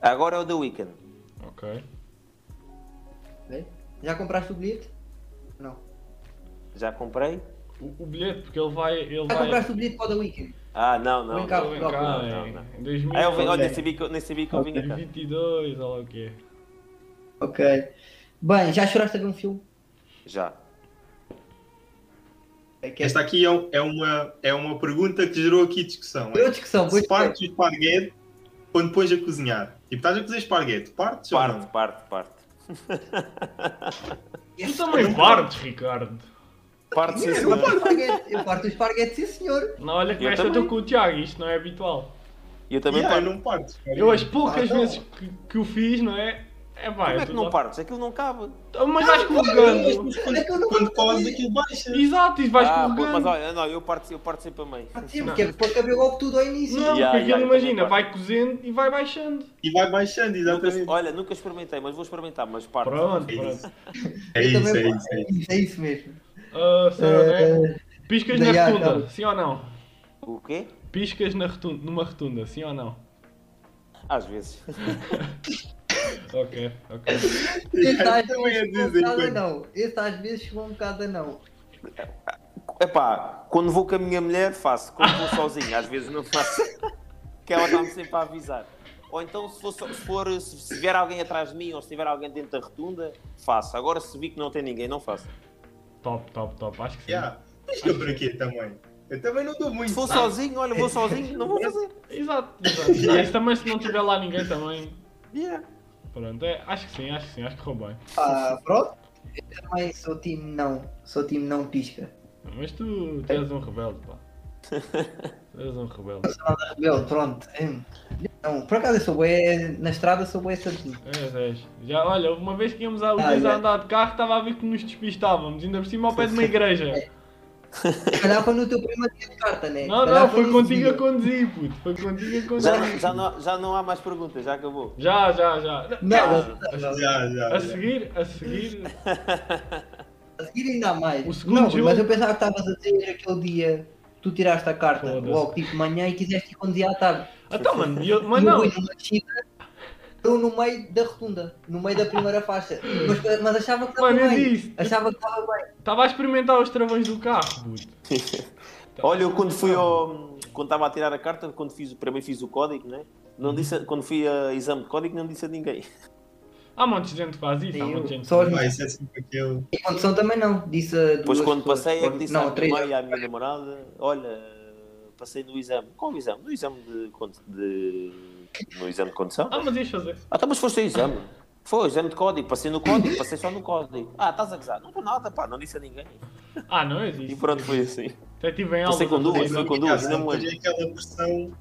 Agora é o The Weeknd. Ok. Ok. Já compraste o bilhete? Não. Já comprei? O, o bilhete, porque ele vai. Ele Já vai compraste o bilhete para o The Weekend? Ah, não, não. Vem cá, não, Vem não, cá, não, em- não, não. em 2000, Ah, eu, vim- olha, Ok. nem sabia que, eu- vinha cá. 22, olha lá o que é. Ok. Bem, já choraste a ver um filme? Já. É é Esta aqui é, é uma, é uma pergunta que gerou aqui discussão. Foi outra discussão, pois Se partes o esparguete quando pões a cozinhar. Tipo, estás a cozer esparguete, partes ou Parte, não? parte, parte. Tu também partes, Ricardo. Parte, sim, Eu senhor. parto o esparguete, eu parto o esparguete, sim senhor. Não, olha que Eu esta estou com o Tiago, isto não é habitual. E eu também Yeah, eu parto. não parto. Eu as poucas Ah, vezes que, que o fiz, não é? É pá, Como eu é que não lá- partes? Aquilo não cabe. Mas vais. É eu não Quando colas aquilo baixa. Exato, e vais ah, pô, colocando. mas olha, não, eu parto, eu parto sempre a meio. parto sempre, que é para caber logo tudo ao início. Não, Yeah, porque yeah, aquilo eu imagina, vai cozendo e vai baixando. E vai baixando, Nunca, exatamente. olha, nunca experimentei, mas vou experimentar, mas parto. Pronto, É pronto. isso. É Eu isso, é parto, isso, é isso. É isso mesmo. Ah, Sara, né? Piscas Daí na rotunda, sim ou não? O quê? Piscas na rotunda, numa rotunda, sim ou não? Às vezes. Ok, ok. Esse às Também a vezes chegou um dizer bocado não. Esse às vezes chegou um bocado a não. Epá, quando vou com a minha mulher, faço. Quando vou sozinho, às vezes não faço. que ela está-me sempre a avisar. Ou então, se for, se, for se, se vier alguém atrás de mim ou se tiver alguém dentro da rotunda, faço. Agora, se vi que não tem ninguém, não faço. Top, top, top. Acho que sim. Yeah. Pisca por aqui também. Eu também não dou muito. Se for sabe? sozinho, olha, vou sozinho, não vou fazer. Exato, exato. Mas também se não tiver lá ninguém também. Yeah. Pronto, é, acho que sim, acho que sim, acho que correu bem. Ah, pronto. Eu também sou time não. Sou time não pisca. Mas tu, tu és um rebelde, pá. És um rebelde. Rebelde, pronto. Hum. Não, por acaso eu sou bué, na estrada sou bué certinho. És, és. Já, olha, uma vez que íamos a, os Ah, a já. andar de carro, estava a ver que nos despistávamos, ainda por cima ao pé de uma igreja. Se calhar foi no teu primeiro dia de carta, né? Não, não, foi contigo a conduzir, puto. Foi contigo a conduzir. Já, não- já, não, já não há mais perguntas, já acabou. Já, já, já. Não, não. Já, já. A já. seguir, a seguir. A seguir ainda há mais. O segundo não, jogo- mas eu pensava que estavas a dizer aquele dia tu tiraste a carta Foda-se. logo tipo de manhã e quiseste ir conduzir à tarde. Então, mano, eu, mas eu não. fui numa descida, eu no meio da rotunda, no meio da primeira faixa. Mas, mas achava que estava Mano, eu bem. disse. Achava que estava bem. Estava a experimentar os travões do carro, puto. Olha, eu quando fui ao. Quando estava a tirar a carta, quando fiz, primeiro fiz o código, né? Não disse, a- quando fui a exame de código, não disse a ninguém. Há muita gente que faz isso, há Sim, muita gente que só faz os- Vai, isso é sempre aquele. E condução também não. Disse a Depois, duas quando pessoas. passei, é que disse não, à três. minha mãe e à minha namorada: Olha, passei no exame. Qual exame? No exame de. de no exame de condução? Ah, mas ias fazer. Ah, então, mas foste ao exame. Foi, exame de código. Passei no código, passei só no código. Ah, estás a gozar? Não estou nada, pá, não disse a ninguém. Ah, não, E pronto, foi assim. Até tive em aula. Passei com duas, foi com duas, me Depois lembro. é aquela versão,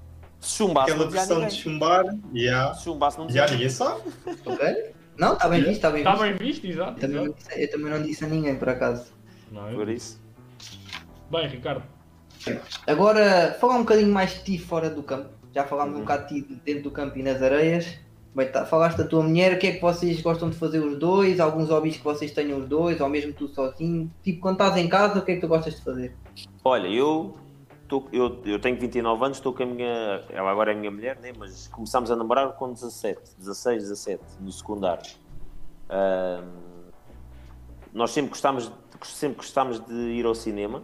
Se chumbasse, aquela não dizia a versão de ninguém. chumbar. Yeah. Se chumbasse, não dizia Já a ninguém. ninguém sabe. Ok? Não, está bem visto, está bem Está visto. bem visto, exato. Também não disse- eu também não disse a ninguém, por acaso. Não, eu Por isso. Bem, Ricardo. Agora, falar um bocadinho mais de ti fora do campo. Já falámos Uhum. um bocado de ti dentro do campo e nas areias. Bem, tá, falaste da tua mulher, o que é que vocês gostam de fazer os dois? Alguns hobbies que vocês tenham os dois, ou mesmo tu sozinho? Tipo, quando estás em casa, o que é que tu gostas de fazer? Olha, eu, tô, eu, eu tenho 29 anos, estou com a minha. Ela agora é a minha mulher, né? mas começámos a namorar com 17, 16, 17, no secundário. Ahm, nós sempre gostámos, sempre gostámos de ir ao cinema.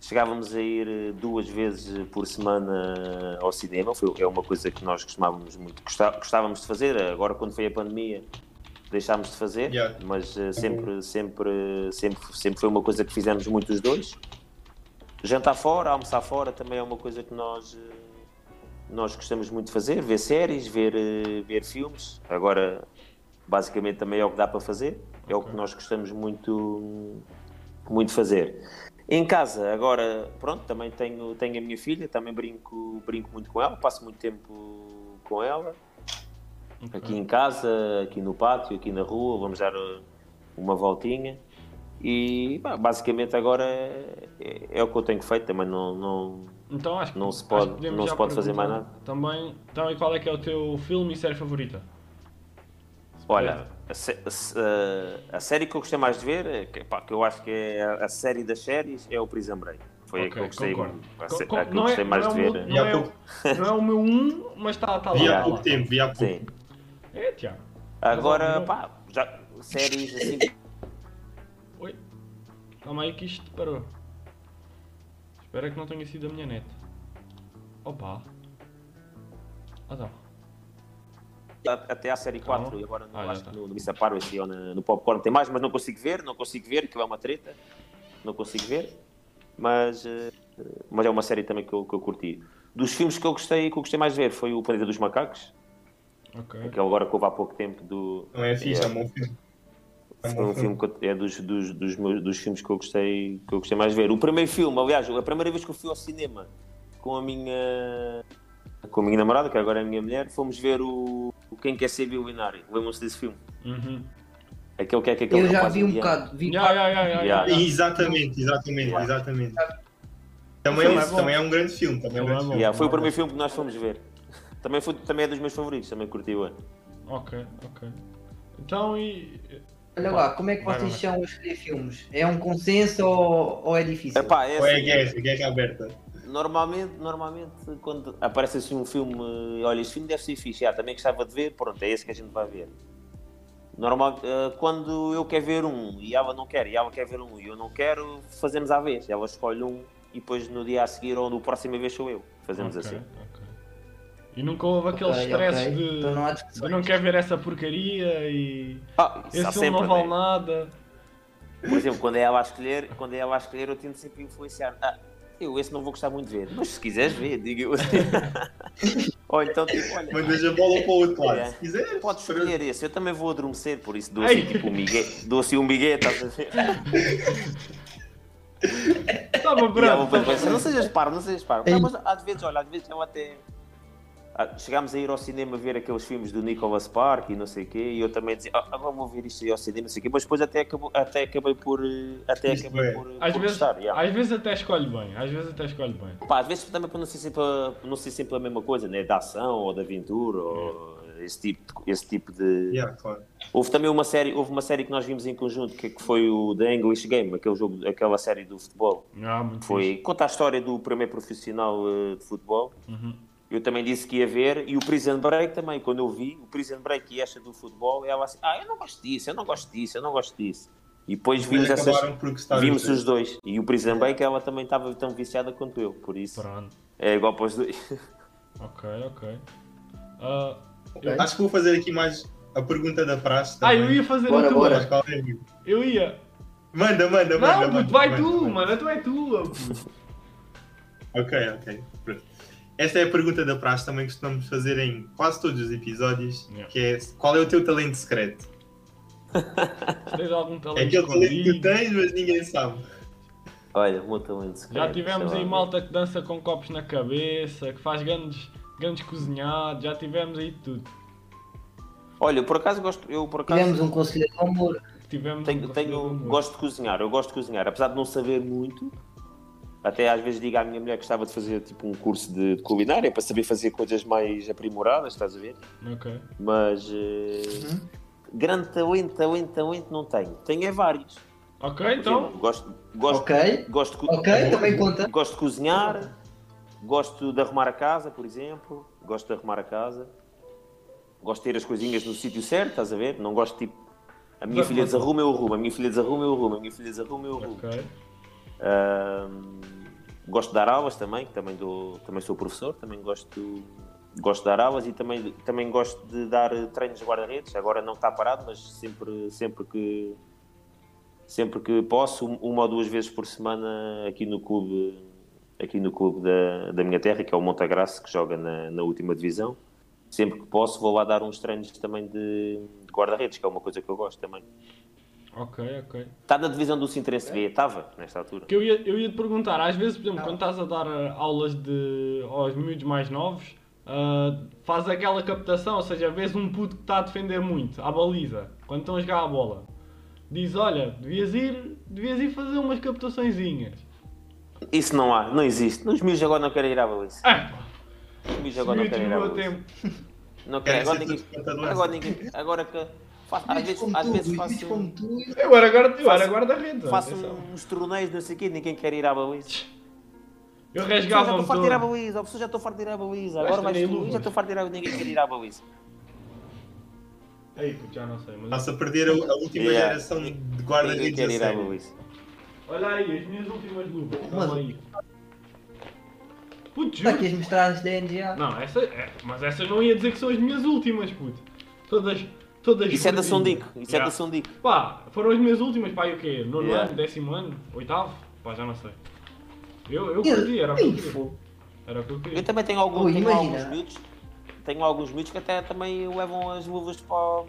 Chegávamos a ir eh, duas vezes por semana ao cinema, foi, é uma coisa que nós costumávamos muito, gostá- gostávamos de fazer. Agora, quando foi a pandemia, deixámos de fazer, Yeah. mas eh, sempre, sempre, sempre, sempre foi uma coisa que fizemos muito os dois. Jantar fora, almoçar fora também é uma coisa que nós, eh, nós gostamos muito de fazer, ver séries, ver, eh, ver filmes. Agora, basicamente, também é o que dá para fazer, é o que nós gostamos muito, muito fazer. Em casa, agora, pronto, também tenho, tenho a minha filha, também brinco, brinco muito com ela, passo muito tempo com ela, aqui em casa, aqui no pátio, aqui na rua, vamos dar uh, uma voltinha. E pá, basicamente agora é, é- é o que eu tenho feito, também não, não, Então acho que Não se acho pode- não se pode fazer mais perguntar Também, então, e qual é que é o teu filme e série favorita? Olha, a, sé- a sé- a- série que eu gostei mais de ver, é que, pá, que eu acho que é a, a série das séries, é o Prison Break. Foi a que eu gostei, concordo. a, que eu não é- gostei mais não de é o ver. Não é o- pouco, Não é o meu um, mas está tá lá. vi tá há pouco lá. tempo, vi há pouco. Sim. É, Tiago. Agora, pá, já, séries assim. Calma aí que isto parou. Espero que não tenha sido a minha net. Opa. Ah a- até à série 4 Calma. e agora no, Ah, acho tá. que no, no Missa Parvati ou na- no Popcorn tem mais, mas não consigo ver, não consigo ver, que é uma treta, não consigo ver, mas, eh, mas é uma série também que eu, que eu curti. Dos filmes que eu gostei, que eu gostei mais de ver foi o Planeta dos Macacos, Ok. aquele agora que houve há pouco tempo do. Não é fixe, é Yeah. um bom filme. É um Foi bom um filme que eu- é dos, dos, dos, meus- dos filmes que eu, gostei, que eu gostei mais de ver. O primeiro filme, aliás, a primeira vez que eu fui ao cinema com a minha com a minha namorada, que agora é a minha mulher, fomos ver o, o Quem Quer Ser Bilionário. Lembram-se desse filme? Uhum. Aquele que é que aquele Eu já vi um bocado. Vi ya, Yeah. ya. Exatamente, exatamente, exatamente. Também, é, é também é um grande filme. Também é um é grande bom. filme. Yeah, foi o primeiro filme que nós fomos ver. Também, foi, também é dos meus favoritos, também curti o Ok, ok. Então e. Olha lá, como é que vocês são a escolher filmes? É um consenso ou, ou é difícil? Epá, é Ou é assim, guerra, guerra aberta. Normalmente, normalmente, quando aparece assim um filme, olha, este filme deve ser fixe, ah, também gostava de ver, pronto, é esse que a gente vai ver. Normal, eh, quando eu quero ver um e ela não quer, e ela quer ver um e eu não quero, fazemos à vez. Ela escolhe um e depois no dia a seguir ou no próxima vez sou eu. Fazemos Ok, assim. E nunca houve aqueles Ok, stresses ok. de, Então não há de não quer ver essa porcaria e Ah, esse filme sempre, não vale nada. Por exemplo, quando é ela a escolher, quando é ela a escolher, eu tento sempre influenciar. Ah, eu esse não vou gostar muito de ver, mas se quiseres ver, diga eu. Ou então, tipo, olha, Mandas a bola para o outro lado. É. Se quiseres. podes escolher esse, eu também vou adormecer, por isso dou assim tipo um migué, dou assim um migué, estás a ver? Estava pensa, não sejas parvo, não sejas parvo. Não, mas às vezes, olha, às vezes eu até. Ah, Chegámos a ir ao cinema ver aqueles filmes do Nicholas Park e não sei o quê, e eu também dizia, ah, agora vou ver isto aí ao cinema, não sei o quê, mas depois até, acabou, até acabei por. eh, Até acabei é. por, Às por vezes, gostar. yeah. às vezes até escolhe bem, às vezes até escolhe bem. Pá, às vezes também para não ser sempre a, não ser sempre a mesma coisa, né? Da ação ou da aventura ou esse tipo de, esse tipo de... Yeah, claro. Houve também uma série, houve uma série que nós vimos em conjunto que, que foi o The English Game, aquele jogo, aquela série do futebol. Ah, muito Foi, conta a história do primeiro profissional eh, de futebol. Uhum. Eu também disse que ia ver e o Prison Break também, quando eu vi, o Prison Break e esta do futebol, ela assim, ah, eu não gosto disso, eu não gosto disso, eu não gosto disso. E depois vimos essas, vimos os dois. E o Prison Break ela também estava tão viciada quanto eu, por isso Pronto. é igual para os dois. Ok, ok. Ah, Ok. Acho que vou fazer aqui mais a pergunta da praxe. ah, também. eu ia fazer Bora, a tua. bora. É? Eu ia. Manda, manda, manda. Não, manda, puto, vai manda, tu, manda. mano. A tua é tua. Ok, ok. Pronto. Esta é a pergunta da praxe também que costumamos fazer em quase todos os episódios, Yeah. que é qual é o teu talento secreto? Tens algum talento É aquele talento que tens, mas ninguém sabe. Olha, o meu talento secreto. Já tivemos aí malta que dança com copos na cabeça, que faz grandes, grandes cozinhados, já tivemos aí tudo. Olha, eu por acaso gosto, eu por acaso Tivemos um conselheiro de amor. Tivemos tenho, um tenho- gosto de cozinhar, eu gosto de cozinhar, apesar de não saber muito. Até às vezes digo à minha mulher que gostava de fazer tipo um curso de, de culinária para saber fazer coisas mais aprimoradas, estás a ver? Ok. Mas eh, grande talento, talento, talento não tenho. Tenho é vários. Ok, Por então. exemplo, gosto, gosto, Ok. gosto, de co- Ok, também conta. gosto de cozinhar, gosto de arrumar a casa, por exemplo. Gosto de arrumar a casa. Gosto de ter as coisinhas no sítio certo, estás a ver? Não gosto tipo. A minha filha desarruma, eu arrumo. A minha filha desarruma, eu arrumo. A minha filha desarruma, eu arrumo. Ok. Ahm, gosto de dar aulas também, também, dou, também sou professor, também gosto, gosto de dar aulas e também, também gosto de dar treinos de guarda-redes. Agora não está parado, mas sempre, sempre, que, sempre que posso, um- uma ou duas vezes por semana aqui no clube, aqui no clube da, da minha terra, que é o Montagraça, que joga na, na última divisão. Sempre que posso, vou lá dar uns treinos também de, de guarda-redes, que é uma coisa que eu gosto também. Ok, ok. Está na divisão do Sintrense B, estava nesta altura. Que eu ia, eu ia te perguntar, às vezes, por exemplo, Ah. quando estás a dar ah, aulas de, aos miúdos mais novos, ah, faz aquela captação, ou seja, vês um puto que está a defender muito, à baliza, quando estão a jogar a bola. Diz, olha, devias ir, devias ir fazer umas captaçõezinhas. Isso não há, não existe. Os miúdos agora não querem ir à baliza. Pá, Os miúdos os agora não querem ir à baliza. tempo. Não querem. Agora ninguém. Agora ninguém. Agora que. Faço, às vezes, às vezes faço. Eu era Faço- guarda-redes. faço atenção. uns torneios, não sei o quê, ninguém quer ir à baliza. Eu Já estou farto de ir à baliza, a pessoa já estou farto de ir à baliza. Agora vais tu, já estou farto de ir à ninguém quer ir à baliza. Ei, puto, já não sei, mas... Está-se a perder a, a última Yeah. geração de Ninguém guarda-redes quer a ir à baliza. Olha aí, as minhas últimas luvas. Mas- aí. Puto, Está juro. aqui as mostradas da NGA. Não, essa, é, mas essas não ia dizer que são as minhas últimas, puto. Todas, todas Isso é da. Sondico. Isso é Yeah. da Sondico. Pá, foram as minhas últimas, pá, e o quê? Nono Yeah. ano, décimo ano, oitavo? Pá, já não sei. Eu, eu Eu- curti, era o que eu queria. Era o que eu Eu queria. também tenho, algum, Ui, tenho alguns miúdos. Tenho alguns miúdos que até também levam as luvas para,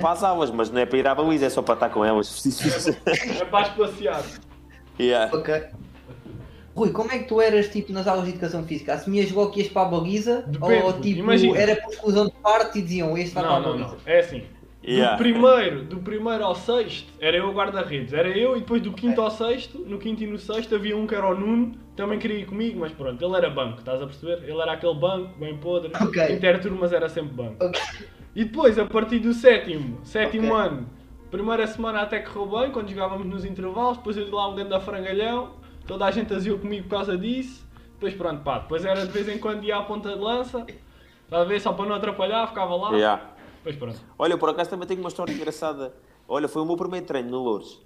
para as aulas, mas não é para ir à baliza, é só para estar com elas. É para espaciar. yeah. Ok. Rui, como é que tu eras tipo nas aulas de educação física? Assumias logo que ias para a baliza? Depende, ou tipo, imagina. era por exclusão de parte e diziam este vai Não, para a não, baliza? não. É assim. Yeah. Do primeiro, do primeiro ao sexto era eu o guarda-redes. Era eu e depois do quinto ao sexto, no quinto e no sexto havia um que era o Nuno, também queria ir comigo, mas pronto, ele era banco, estás a perceber? Ele era aquele banco, bem podre. Ok. Interturmas era sempre banco. Ok. E depois, a partir do sétimo, sétimo Ok. ano, primeira semana até correu bem, quando jogávamos nos intervalos, depois eu dei lá um grande frangalhão, toda a gente aziou comigo por causa disso, depois pronto, pá, depois era de vez em quando ia à ponta de lança, a ver, só para não atrapalhar, ficava lá, Yeah. depois pronto. Olha, por acaso também tenho uma história engraçada. Olha, foi o meu primeiro treino no Louros.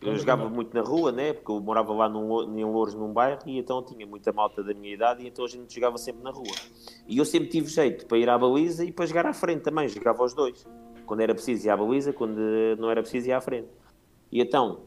Eu Conta, jogava muito na rua, né? Porque eu morava lá num, em Louros, num bairro, e então tinha muita malta da minha idade, e então a gente jogava sempre na rua. E eu sempre tive jeito para ir à baliza e para jogar à frente também, jogava os dois. Quando era preciso ir à baliza, quando não era preciso ir à frente. E então,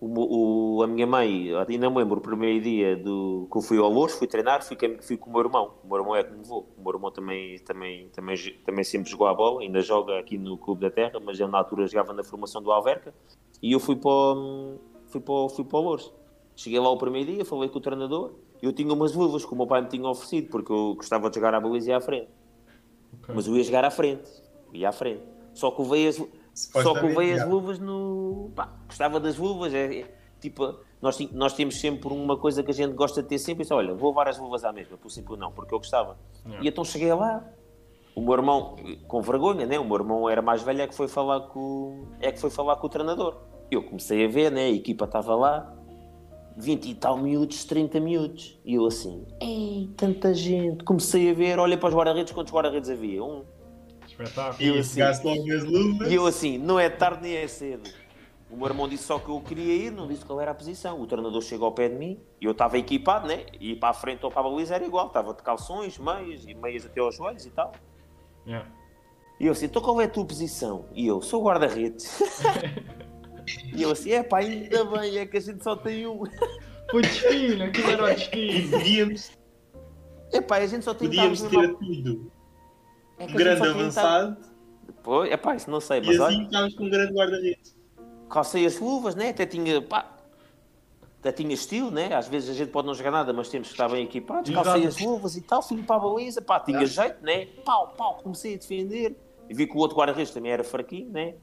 o, o- a minha mãe, ainda me lembro o primeiro dia do, que eu fui ao Louros, fui treinar, fui, com- fui com o meu irmão. O meu irmão é que me levou. O meu irmão também, também, também, também sempre jogou a bola, ainda joga aqui no Clube da Terra, mas ele na altura jogava na formação do Alverca. E eu fui para, o- fui para, o- fui para o Louros. Cheguei lá o primeiro dia, falei com o treinador. Eu tinha umas luvas que o meu pai me tinha oferecido, porque eu gostava de jogar à baliza e à frente. Ok. Mas eu ia jogar à frente. Ia à frente. Só que levei as, só que Supostamente, levei as luvas no. Pá, gostava das luvas. É, é, tipo, nós, nós temos sempre uma coisa que a gente gosta de ter sempre. Isso, olha, vou levar as luvas à mesma, por simples não, porque eu gostava. Yeah. E então cheguei lá. O meu irmão, com vergonha, né? O meu irmão era mais velho, é que foi falar com, é que foi falar com o treinador. Eu comecei a ver, né? A equipa estava lá, 20 e tal minutos, 30 minutos. E eu assim, ei, tanta gente. Comecei a ver, olha para os guarda-redes, quantos guarda-redes havia? Um. Espetáculo. E Eu se gasto logo as luvas. E eu assim, não é tarde nem é cedo. O meu irmão disse só que eu queria ir, não disse qual era a posição. O treinador chegou ao pé de mim e eu estava equipado, né? E para a frente ou para a baliza era igual. Estava de calções, meias e meias até aos joelhos e tal. Yeah. E eu assim, então qual é a tua posição? E eu, sou guarda-redes. e eu assim, é pá, ainda bem, é que a gente só tem um. Foi destino, aquilo era o E destino. podíamos, É pá, a gente só tem podíamos ter tudo. É Um a grande avançado Pois, é pá, isso não sei, e mas assim olha. estávamos com um grande guarda-redes. calcei as luvas, né? Até tinha, pá, até tinha estilo, né? Às vezes a gente pode não jogar nada, mas temos que estar bem equipados. Calcei as luvas e tal, fui para a baliza, pá, tinha jeito, né? Pau, pau, comecei a defender. E vi que o outro guarda-redes também era fraquinho, né?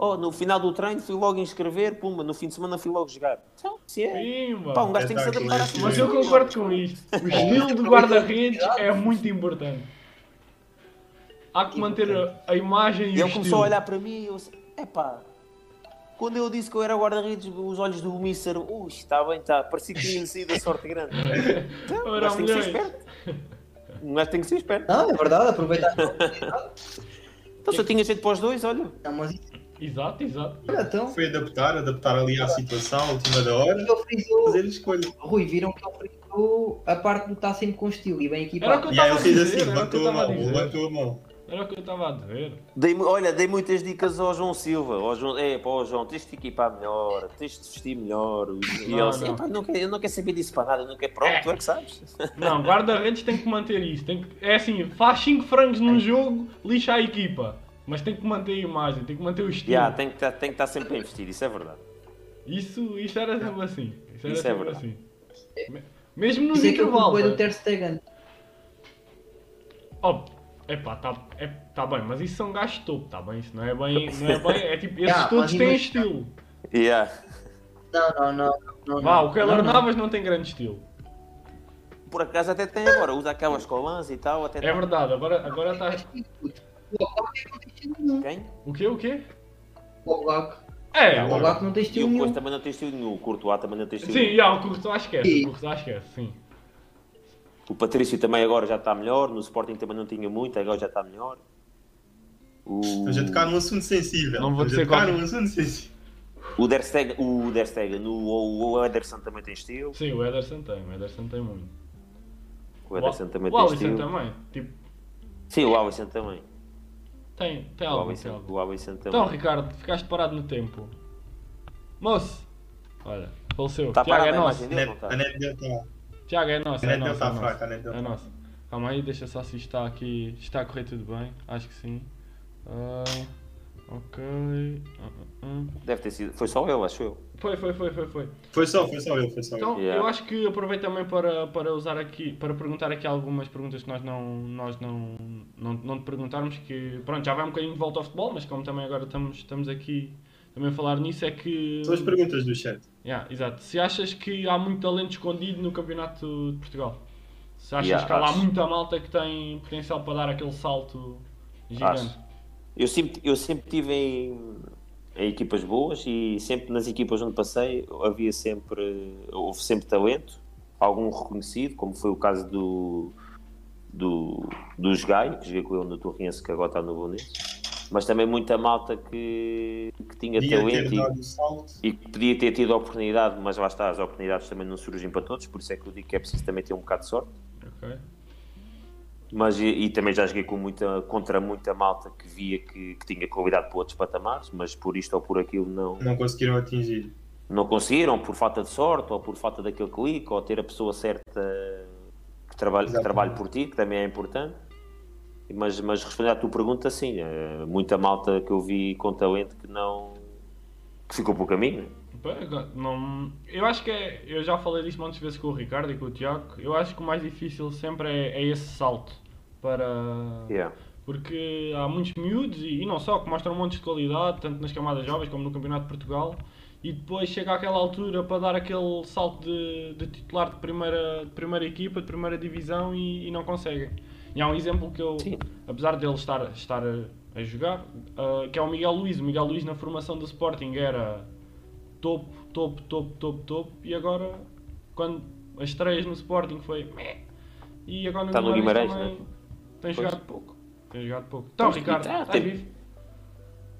Oh, no final do treino fui logo inscrever, pumba, no fim de semana fui logo jogar. Então, se é. Pimba. Pá, um gajo tem que se adaptar assim. Mas eu concordo com isto. O estilo do guarda-redes é muito importante. Há que manter a, a imagem e, E o ele estilo. começou a olhar para mim e eu assim, epá, quando eu disse que eu era guarda-redes, os olhos do Mister, ui, está bem, está, parecia que tinha saído a sorte grande. Então, gajo tem que ser esperto. Um gajo tem que ser esperto. Não, é verdade, aproveitar. Então se eu tinha jeito para os dois, olha. Não, mas Exato, exato. olha, então, Foi adaptar, adaptar ali à situação, à última da hora, ele frisou, fazer escolha. Rui, viram que ele frisou a parte de estar sempre com estilo e bem Era o que equipado. eu E aí estava a ele fez dizer. assim, levantou a mão, levantou a mão. Era o que eu estava a dizer. Dei, olha, dei muitas dicas ao João Silva. Ao João, é, pá, João, tens de te equipar melhor, tens de te vestir melhor. E Não, ele assim, não. "Epá, não quero, eu não quero saber disso para nada, eu não quero. Pronto, tu é que sabes. Não, guarda-redes tem que manter isso. Tem que- é assim, faz 5 frangos num jogo, lixa a equipa. Mas tem que manter a imagem, tem que manter o estilo. Já, tem, que estar- tem que estar sempre bem vestido, isso é verdade. Isso, isso era sempre assim. Isso era Isso é sempre verdade. assim. Me- Mesmo nos Isso é que foi do né? Ter Stegen. Oh, epá, tá, é, tá bem, mas isso são gajos de topo, tá bem? Isso não é bem. Não é, bem é tipo, esses Ah, todos têm estilo. Yeah. Não, não, não. não, Vá, o Keylor. Navas não tem grande estilo. Por acaso até tem agora, usa aquelas colãs e tal, até É verdade, agora agora está. O Oblak não tem estilo nenhum. Quem? O quê? O quê? O Oblak. É, O. Oblak não tem E estilo o nenhum. Costa também não tem estilo nenhum, o Courtois também não tem estilo Sim, nenhum. já, o Courtois esquece. Sim. O Courtois esquece, sim. O Patrício também agora já está melhor, no Sporting também não tinha muito, agora já está melhor. O, Estamos a tocar num assunto sensível. Não vou Estamos dizer a tocar qualquer- num assunto sensível. o Der Stegen, o Der Stegen, o, o Ederson também tem estilo. Sim, o Ederson tem, o Ederson tem muito. O Ederson também o tem Alisson estilo. também. Tipo, Sim, o Alisson também. tem, tem O algo. Tem Alisson, algo. o Alisson também. Então, Ricardo, ficaste parado no tempo. Moço, olha, faleceu. Está Tiago é a nosso. imagem dele, não está? A net dele está. Tiago é nosso. A É nosso. está É nosso. fraca, a net dele É nosso. Calma aí, deixa só se está aqui. isto Está a correr tudo bem. Acho que sim. Ah, ok. Ah, ah. Deve ter sido. Foi só ele, acho eu. Foi, foi, foi, foi, foi. Foi só, foi só ele, foi só. Então, Yeah. eu acho que aproveito também para, para usar aqui, para perguntar aqui algumas perguntas que nós não, nós não, não, não te perguntarmos, que pronto, já vai um bocadinho de volta ao futebol, mas como também agora estamos, estamos aqui também falar nisso, é que. São as perguntas do chat. Yeah, exato. Se achas que há muito talento escondido no Campeonato de Portugal? Se achas Yeah, que há lá muita malta que tem potencial para dar aquele salto gigante? Acho. Eu sempre, eu sempre tive em, em equipas boas e sempre nas equipas onde passei havia sempre, houve sempre talento, algum reconhecido, como foi o caso do, do, do Gaio, que joguei com ele no Torrense, que agora está no Bonense, mas também muita malta que, que tinha Podia talento ter e, e que podia ter tido a oportunidade, mas lá está, as oportunidades também não surgem para todos, por isso é que eu digo que é preciso também ter um bocado de sorte. Ok. Mas e, e também já joguei com muita, contra muita malta que via que, que tinha qualidade para outros patamares, mas por isto ou por aquilo não, Não conseguiram atingir. não conseguiram, por falta de sorte, ou por falta daquele clique, ou ter a pessoa certa que trabalhe, que trabalhe por ti, que também é importante. Mas, mas respondendo à tua pergunta, sim, é, muita malta que eu vi com talento que não que ficou pelo caminho. Não, eu acho que é. Eu já falei disto muitas vezes com o Ricardo e com o Tiago. Eu acho que o mais difícil sempre é, é esse salto para. Yeah. Porque há muitos miúdos e, e não só, que mostram montes de qualidade, tanto nas camadas jovens como no Campeonato de Portugal. E depois chega àquela altura para dar aquele salto de, de titular de primeira, de primeira equipa, de primeira divisão e, e não conseguem. E há um exemplo que eu, Sim. apesar dele estar, estar a, a jogar, ah, que é o Miguel Luís. O Miguel Luís na formação do Sporting era topo, topo, topo, topo, topo. E agora, quando as estreias no Sporting foi meh. E agora no Está no Guimarães, também né? tem Pois. jogado pouco. Tem jogado pouco. Então, Pois, Ricardo, tá, tem- vivo?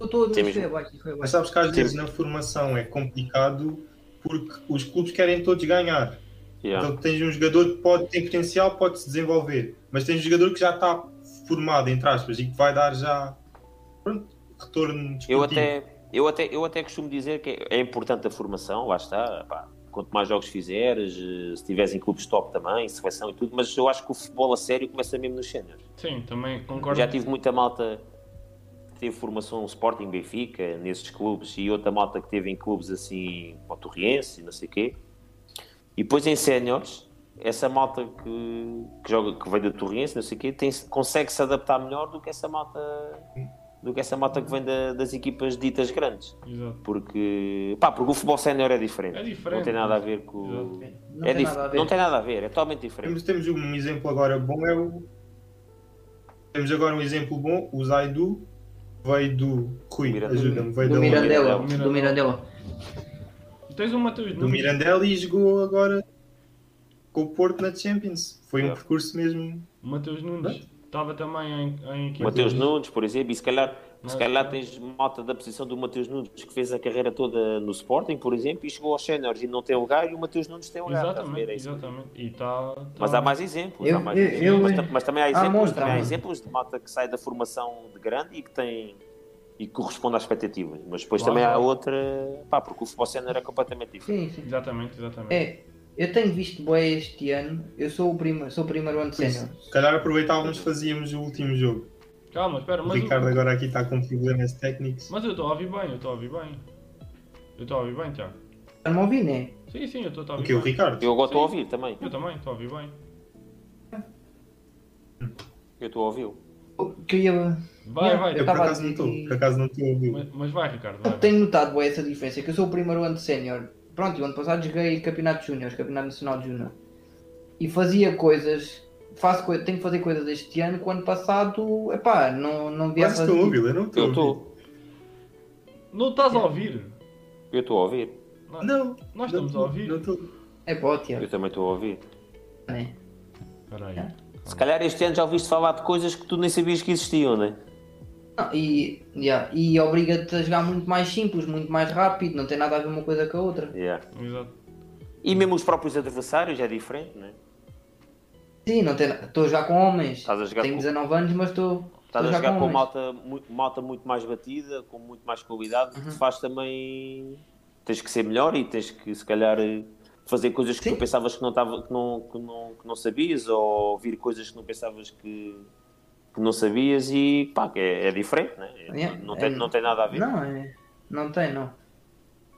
Eu mesmo. abaixo, foi Mas sabes que às vezes na formação é complicado porque os clubes querem todos ganhar. Yeah. Então tens um jogador que pode ter potencial, pode se desenvolver, mas tens um jogador que já está formado, entre aspas, e que vai dar já pronto, retorno desportivo. Eu até, eu, até, eu até costumo dizer que é importante a formação, lá está. pá, quanto mais jogos fizeres, eh, se estiveres em clubes top também, seleção e tudo, mas eu acho que o futebol a sério começa mesmo nos séniores. Sim, também concordo. Já tive muita malta que teve formação Sporting Benfica, nesses clubes, e outra malta que teve em clubes assim, o Torriense e não sei o quê. E depois em séniores, essa malta que, que joga, que veio do Torriense, não sei o quê, tem, consegue se adaptar melhor do que essa malta, do que essa malta que vem da- das equipas ditas grandes. Exato. Porque, pá, porque o futebol sénior é diferente. É diferente. Não tem nada a ver com. Exato. Não é tem dif- nada a ver. Não tem nada a ver, é totalmente diferente. Temos, temos um exemplo agora bom, é o. Temos agora um exemplo bom, o Zaidu veio do. Rui, ajuda-me, veio Do da Mirandela. Do Mirandela. Tens o Mateus do. Mirandela e jogou agora com o Porto na Champions. Foi um Yeah. percurso mesmo. O Mateus Nunes estava também em, em equipa. Mateus Nunes, por exemplo, e se calhar, Não, se calhar tens malta da posição do Mateus Nunes que fez a carreira toda no Sporting, por exemplo, e chegou aos séniores e não tem lugar, e o Mateus Nunes tem lugar. Exatamente, É isso. exatamente. E tá, tá- Mas há mais exemplos, Eu- há mais eu- exemplos. eu- mas, mas também há exemplos, também há exemplos de malta que sai da formação de grande e que tem e que corresponde às expectativas. Mas depois Claro. também há outra, pá, porque o futebol sénior é completamente diferente. Sim, sim. Exatamente, exatamente. É, eu tenho visto bué este ano. Eu sou o, prima, sou o primeiro ano de Por sénior. Se calhar aproveitávamos fazíamos o último jogo. Calma, espera, O mas, o- Ricardo agora aqui está com problemas técnicos. mas eu estou a ouvir bem, eu estou a ouvir bem. Eu estou a ouvir bem, Tiago. Está-me a ouvir, né? Sim, sim, eu estou a O ouvir que? O. Ricardo? Eu agora estou a ouvir também. Eu também, estou a ouvir bem. Eu estou a ouvi-lo. O Que eu ia. Vai, vai. Eu por Estava a acaso não estou. Por acaso não estou a ouvir. Mas, mas vai, Ricardo, Eu vai. tenho notado bué essa diferença, que eu sou o primeiro ano de sénior. Pronto, o ano passado joguei Campeonato Júnior, Campeonato Nacional de Júnior. E fazia coisas, faço coi- tenho que fazer coisas este ano, que o ano passado, epá, não, não via a Mas estou a ouvi-lo, eu não estou Eu a ouvir. estou. Não estás a ouvir? Eu estou a ouvir. Não. Não. Nós não estamos a estou, ouvir. Não estou. É pá, Tiago, Eu também estou a ouvir. Espera aí. Se calhar este ano já ouviste falar de coisas que tu nem sabias que existiam, não é? Não, e, yeah, e obriga-te a jogar muito mais simples, muito mais rápido, não tem nada a ver uma coisa com a outra. Yeah. Exato. E mesmo os próprios adversários é diferente, não é? Sim, não tem estou a jogar com homens. Estás a jogar Tenho com- 19 anos, mas estou. Estás a estou jogar com homens. malta muito, malta muito mais batida, com muito mais qualidade, que te Uhum. faz também. Tens que ser melhor e tens que, se calhar, eh, fazer coisas que Sim. tu pensavas que não, tava, que, não, que, não, que não sabias, ou ouvir coisas que não pensavas que, que não sabias, e pá, que é, é diferente, né? É- Yeah, não, tem, é- não tem nada a ver. Não, é, não tem, não.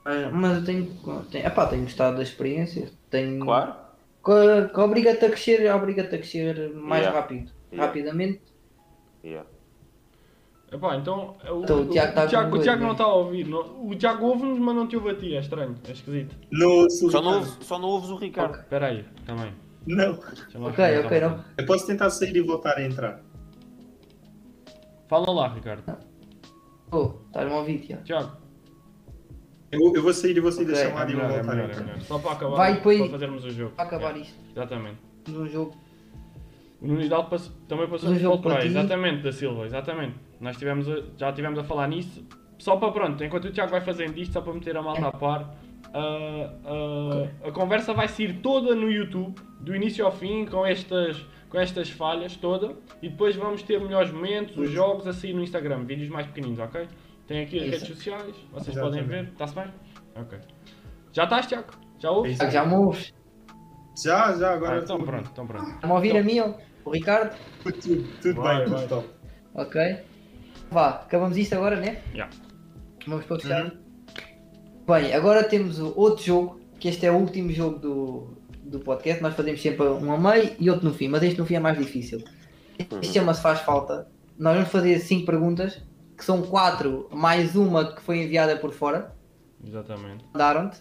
Mas, mas eu tenho, tenho, epá, tenho gostado da experiência. Tenho, Claro, que, que obriga-te a crescer, obriga-te a crescer mais Yeah. rápido. Yeah. Rapidamente. yeah. Epá, então. O, Então, o Tiago está o Tiago, o Tiago dois, não né? está a ouvir. não- o Tiago ouve-nos, mas não te ouve a ti. É estranho, é esquisito. Não só, não ouves, só não ouves o Ricardo. Espera aí, também. Não. Ok, ok, uma não. Eu posso tentar sair e voltar a entrar. Fala lá, Ricardo. Oh, estás-me a ouvir, Tiago? Tiago, Eu, eu vou sair, eu vou sair Ok, da É chamada e vou melhor, é voltar melhor, é melhor. Só para acabar, Vai, depois- para fazermos o jogo. Para acabar Yeah, isto, Exatamente. num jogo. O Nuno Hidalgo pass- também passou Um no jogo para ti. exatamente, da Silva, exatamente. Nós tivemos a- já estivemos a falar nisso. Só para pronto, enquanto o Tiago vai fazendo isto, só para meter a malta a par, ah, ah, a conversa vai sair toda no YouTube, do início ao fim, com estas, com estas falhas toda, e depois vamos ter melhores momentos, os jogos a sair no Instagram, vídeos mais pequeninos, ok? Tem aqui as Isso. redes sociais, vocês Exatamente. podem ver, está-se bem? Ok. Já estás, Tiago? Já ouves? É. Já me ouves? Já, já, Ah, agora então tudo, pronto, então pronto. Está-me a ouvir a mim, o Ricardo? tudo, tudo Vai, bem, tudo vai. top. Ok. Vá, acabamos isto agora, né? Já. Vamos para fechar. Bem, agora temos o outro jogo, que este é o último jogo do, do podcast. Nós fazemos sempre um a meio e outro no fim, mas este no fim é mais difícil. Este chama-se Faz Falta. Nós vamos fazer 5 perguntas, que são 4 mais uma que foi enviada por fora. Exatamente. Mandaram-te.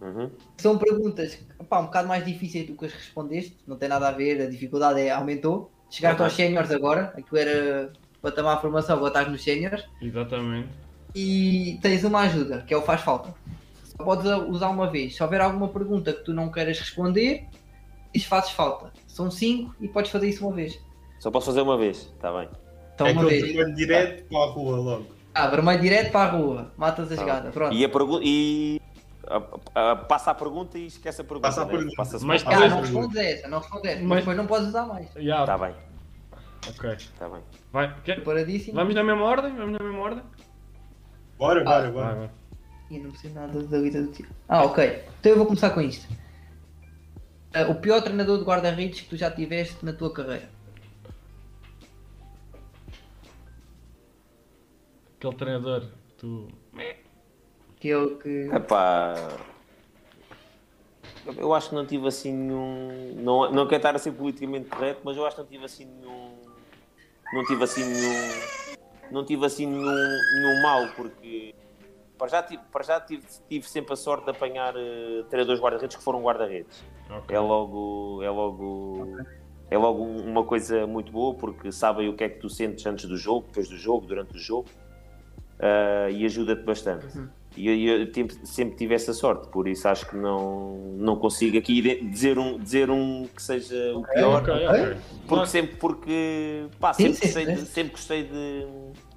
Uhum. São perguntas um bocado mais difíceis do que as respondeste, não tem nada a ver, a dificuldade é, aumentou. Chegaste Ok. aos séniores agora, aquilo era para tomar a formação, agora estás nos séniores. Exatamente. e tens uma ajuda, que é o faz falta. Só podes usar uma vez. Se houver alguma pergunta que tu não queiras responder, diz fazes falta. São cinco e podes fazer isso uma vez. Só posso fazer uma vez, está bem. Então é uma vez. vermelho direto para a rua logo. Ah, vermelho direto para a rua. Matas a Tá jogada. Pronto. E a pergunta. E. a- a- passa a pergunta e esquece a pergunta. Passa a né? pergunta. Passa-se Mas para a Ah, não respondes essa, não respondes essa. Mas Mas- depois não podes usar mais. Está bem, Ok. está bem. Vai. Quer-. Vamos na mesma ordem? Vamos na mesma ordem? Bora, bora, Vai, bora. vai. Ih, não percebo nada da vida do tio. Ah, ok. Então eu vou começar com isto. Ah, o pior treinador de guarda-redes que tu já tiveste na tua carreira. Aquele treinador, tu. Que é o que. Epá. Eu acho que não tive assim nenhum. Não, não quero estar a ser politicamente correto, mas eu acho que não tive assim nenhum. Não tive assim nenhum. Não tive assim nenhum, nenhum mal, porque. Para já, tive, para já tive, tive sempre a sorte de apanhar eh, treinadores guarda-redes que foram guarda-redes. Ok. É logo. É logo. É logo um- uma coisa muito boa porque sabem o que é que tu sentes antes do jogo, depois do jogo, durante o jogo ah, e ajuda-te bastante. E eu, eu sempre, sempre tive essa sorte, por isso acho que não, não consigo aqui dizer um, dizer um que seja o pior, Ok, ok. porque sempre, porque, pá, Sim, sempre, sim, gostei, de, sim. sempre gostei de,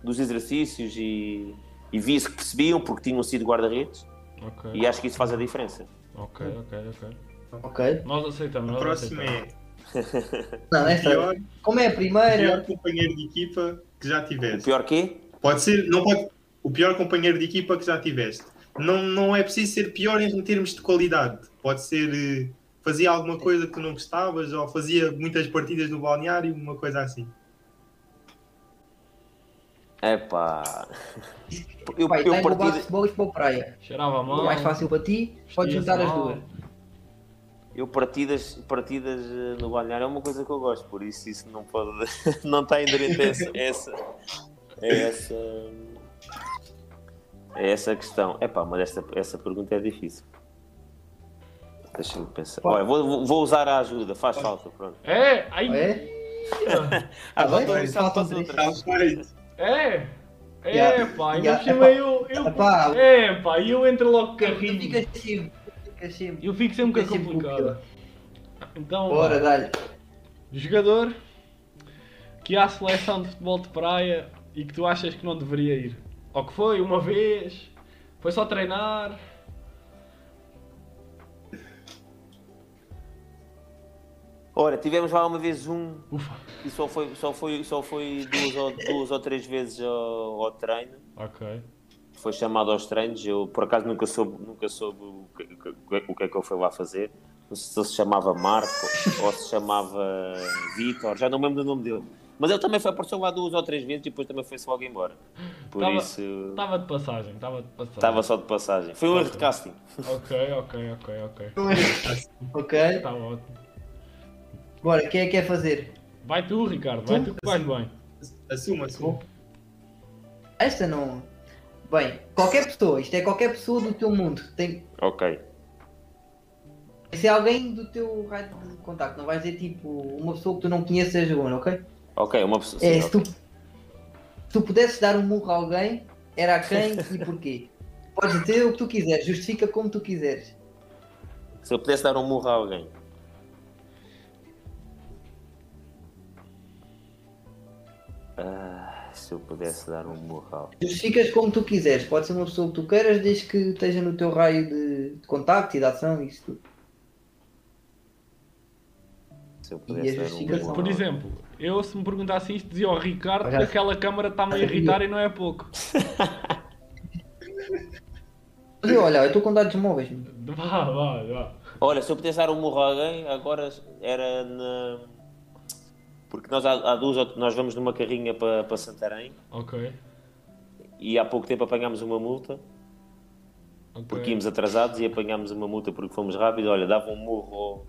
dos exercícios e, e vi-se que percebiam porque tinham sido guarda-redes Ok, e acho que isso faz a diferença. ok, ok, ok. Ok. Nós aceitamos, A nós próxima aceitamos. é Não, o essa. pior, Como é a o primeira? pior companheiro de equipa que já O tiveste. pior quê? Pode ser, não pode, o pior companheiro de equipa que já tiveste. Não, não é preciso ser pior em termos de qualidade. Pode ser eh, fazia alguma coisa que tu não gostavas ou fazia muitas partidas no balneário, uma coisa assim. Epá. Eu, Pai, eu englobado partida, futebol e futebol praia. Cheirava a mão. mais fácil para ti, podes juntar as duas. eu partidas, partidas eh, no balneário é uma coisa que eu gosto, por isso isso não pode. não está inerente a essa. essa, a essa, a essa questão. Epá, mas essa, essa pergunta é difícil. Deixa-me pensar. Olha, vou, vou- usar a ajuda, faz falta, pronto. É, ai, É? Ah, bem, então é, é, Yeah. pá, ainda Yeah. por eu, eu, Epá. é, pá, e eu entro logo Tu carrinho. ficas sempre, sempre. Eu fico sempre Fica com a sempre complicada. Então, Bora, dá-lhe. jogador que há seleção de futebol de praia e que tu achas que não deveria ir. Ou que foi uma vez, foi só treinar. Ora, tivemos lá uma vez um Ufa, e só foi, só foi, só foi duas, ou, duas ou três vezes ao, ao treino. ok. foi chamado aos treinos. Eu, por acaso, nunca soube, nunca soube o, que, o que- é que ele foi lá fazer. Não sei se ele se chamava Marco ou se chamava Vitor, já não me lembro do nome dele. Mas ele também foi, apareceu lá duas ou três vezes e depois também foi-se logo embora. Por Tava- isso, Estava de passagem, estava de passagem. estava só de passagem. Foi um erro de casting. Ok, ok, ok, ok. Ok. Está ótimo. Bora, quem é que quer fazer? Vai tu, Ricardo, vai tu que vais bem. Assuma, assuma. Esta não. Bem, qualquer pessoa, isto é qualquer pessoa do teu mundo. Tem Ok. que ser alguém do teu raio de contacto. Não vai dizer tipo uma pessoa que tu não conheces agora, ok? Ok, uma pessoa. É, sim, se tu, se tu pudesses dar um murro a alguém, era a quem e porquê? Podes dizer o que tu quiseres, justifica como tu quiseres. Se eu pudesse dar um murro a alguém. Ah, se eu pudesse dar um alguém. Justificas como tu quiseres. Pode ser uma pessoa que tu queiras, desde que esteja no teu raio de, de contacto e de ação e isso tudo. Se eu E pudesse dar um Por exemplo, eu se me perguntasse isto dizia ao Ricardo que aquela câmara está-me a irritar e não é pouco. Eu, olha, eu estou com dados móveis. Vá, vá, vá. Olha, se eu pudesse dar um murro a alguém, agora era na. Porque nós há, há duas ou- nós vamos numa carrinha para, para Santarém Ok. e há pouco tempo apanhámos uma multa ok. porque íamos atrasados e apanhámos uma multa porque fomos rápidos. Olha, dava um murro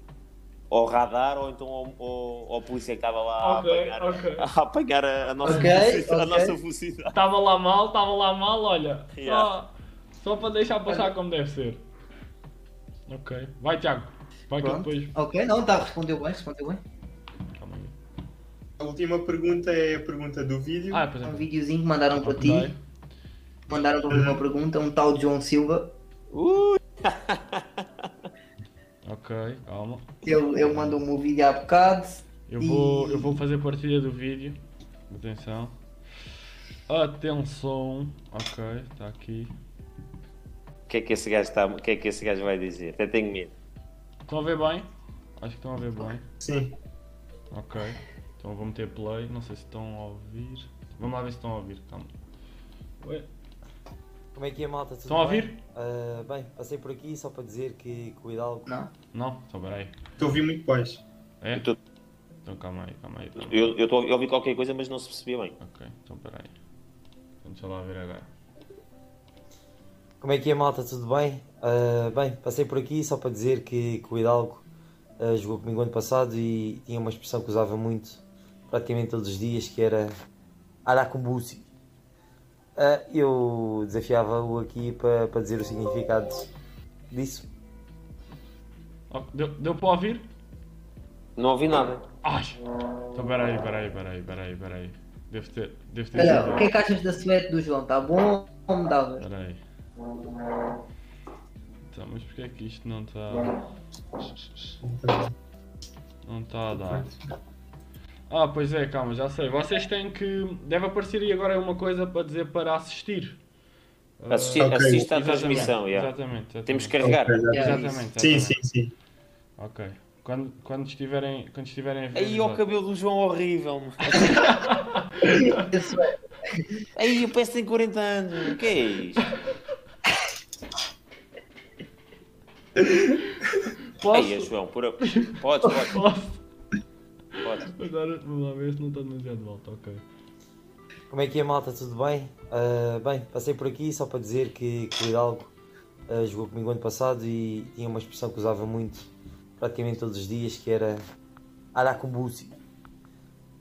ao, ao radar ou então ao, ao, ao polícia que estava lá Ok, a apanhar, ok. a apanhar a, a nossa velocidade. A ok. nossa velocidade. Estava lá mal, estava lá mal, olha. Yeah. Só, só para deixar passar como deve ser. Ok. Vai, Tiago. Vai que Pronto. depois. Ok, não, tá, respondeu bem, respondeu bem. A última pergunta é a pergunta do vídeo. Ah, por Um exemplo. videozinho que mandaram para ti. Mandaram para mim uma pergunta, um tal de João Silva. Ui, Ok, calma. Ele, ele mandou-me um vídeo há bocado. Eu vou, E- eu vou fazer partilha do vídeo. Atenção. Atenção. Ok, está aqui. O que é que esse gajo está, o que é que esse gajo vai dizer? Até tenho medo. Estão a ver bem? Acho que estão a ver bem. Sim. Ok. Então eu vou meter play. Não sei se estão a ouvir. Vamos lá ver se estão a ouvir. Calma. Ué, Como é que é, malta? Tudo Estão a bem? ouvir? Ah, bem, passei por aqui só para dizer que, que o Hidalgo Não. Não? Então peraí. Estou a ouvir muito baixo. É? Eu tô- Então calma aí, calma aí. Calma. aí. Eu eu estou a ouvir qualquer coisa, mas não se percebia bem. Ok, então peraí. Então deixa lá ver agora. Como é que é, malta? Tudo bem? Ah, bem, passei por aqui só para dizer que, que o Hidalgo ah, jogou comigo ano passado e tinha uma expressão que usava muito, praticamente todos os dias, que era Aracumbusi. Ah, eu desafiava-o aqui para, para dizer o significado disso. Oh, deu, deu para ouvir? Não ouvi nada. Ai! Então peraí, peraí, peraí, peraí, peraí. Deve ter, deve ter Olha, sido. o que é que achas da suéte do João? Tá bom ou me dava? Peraí. Então, mas porquê é que isto não está. Não está a dar? Ah, pois é, calma, já sei. Vocês têm que. Deve aparecer aí agora uma coisa para dizer para assistir. Ah, Assistir, Ok. assista à exatamente, transmissão, yeah. Exatamente, exatamente. Temos que carregar. Ok, já- Yeah, Exatamente, Sim, exatamente. sim, sim. Ok. Quando, quando, estiverem, quando estiverem a ver. Aí o cabelo do João horrível. Aí eu peço tem 40 anos. O que é isto? Posso? Aí, João, por... a- podes, podes, Posso? Agora vamos lá ver se não está demasiado de volta, ok. Como é que é, malta? Tudo bem? Ah, bem, passei por aqui só para dizer que, que o Hidalgo ah, jogou comigo ano passado e tinha uma expressão que usava muito, praticamente todos os dias, que era Aracumbusi.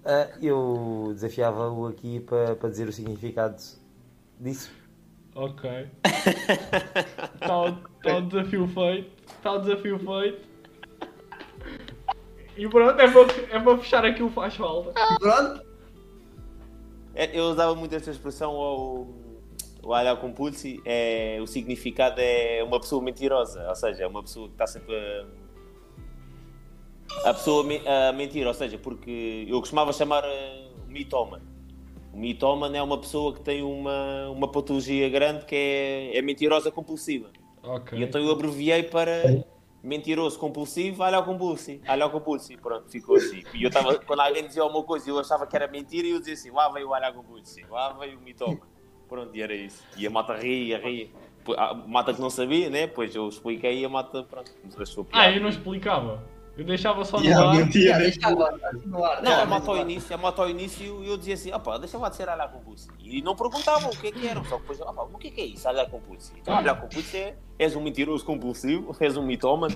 Ah, eu desafiava-o aqui para, para dizer o significado disso. Ok. Está o, tá o desafio feito. Está o desafio feito. E pronto, é para, é para fechar aquilo faz falta. Pronto, É, Eu usava muito esta expressão ao, ao olhar com pulse. É, o significado é uma pessoa mentirosa, ou seja, é uma pessoa que está sempre a, a pessoa me- a mentir, ou seja, porque eu costumava chamar eh, o mitómano. O mitómano é uma pessoa que tem uma, uma patologia grande que é, é mentirosa compulsiva. Ok. E então eu abreviei para mentiroso compulsivo, olha compulsivo, olha compulsivo, pronto, ficou assim. E eu estava, quando alguém dizia alguma coisa e eu achava que era mentira, eu dizia assim, lá veio o olha compulsivo, lá veio o mitoma. Pronto, e era isso. E a mata ria, ria. A mata que não sabia, né? Pois eu expliquei e a mata, pronto, achou piada. Ah, eu não explicava. Eu deixava só no Yeah, ar. mentira. deixava assim no ar. Não, moto ao no ar. início, a moto ao início eu dizia assim, opá, deixa lá de ser olhar compulso. E não perguntavam o que é que era, só depois, opá, o que é que é isso, olhar compulso? Então, olhar compulso é, és um mentiroso compulsivo, és um mitómano.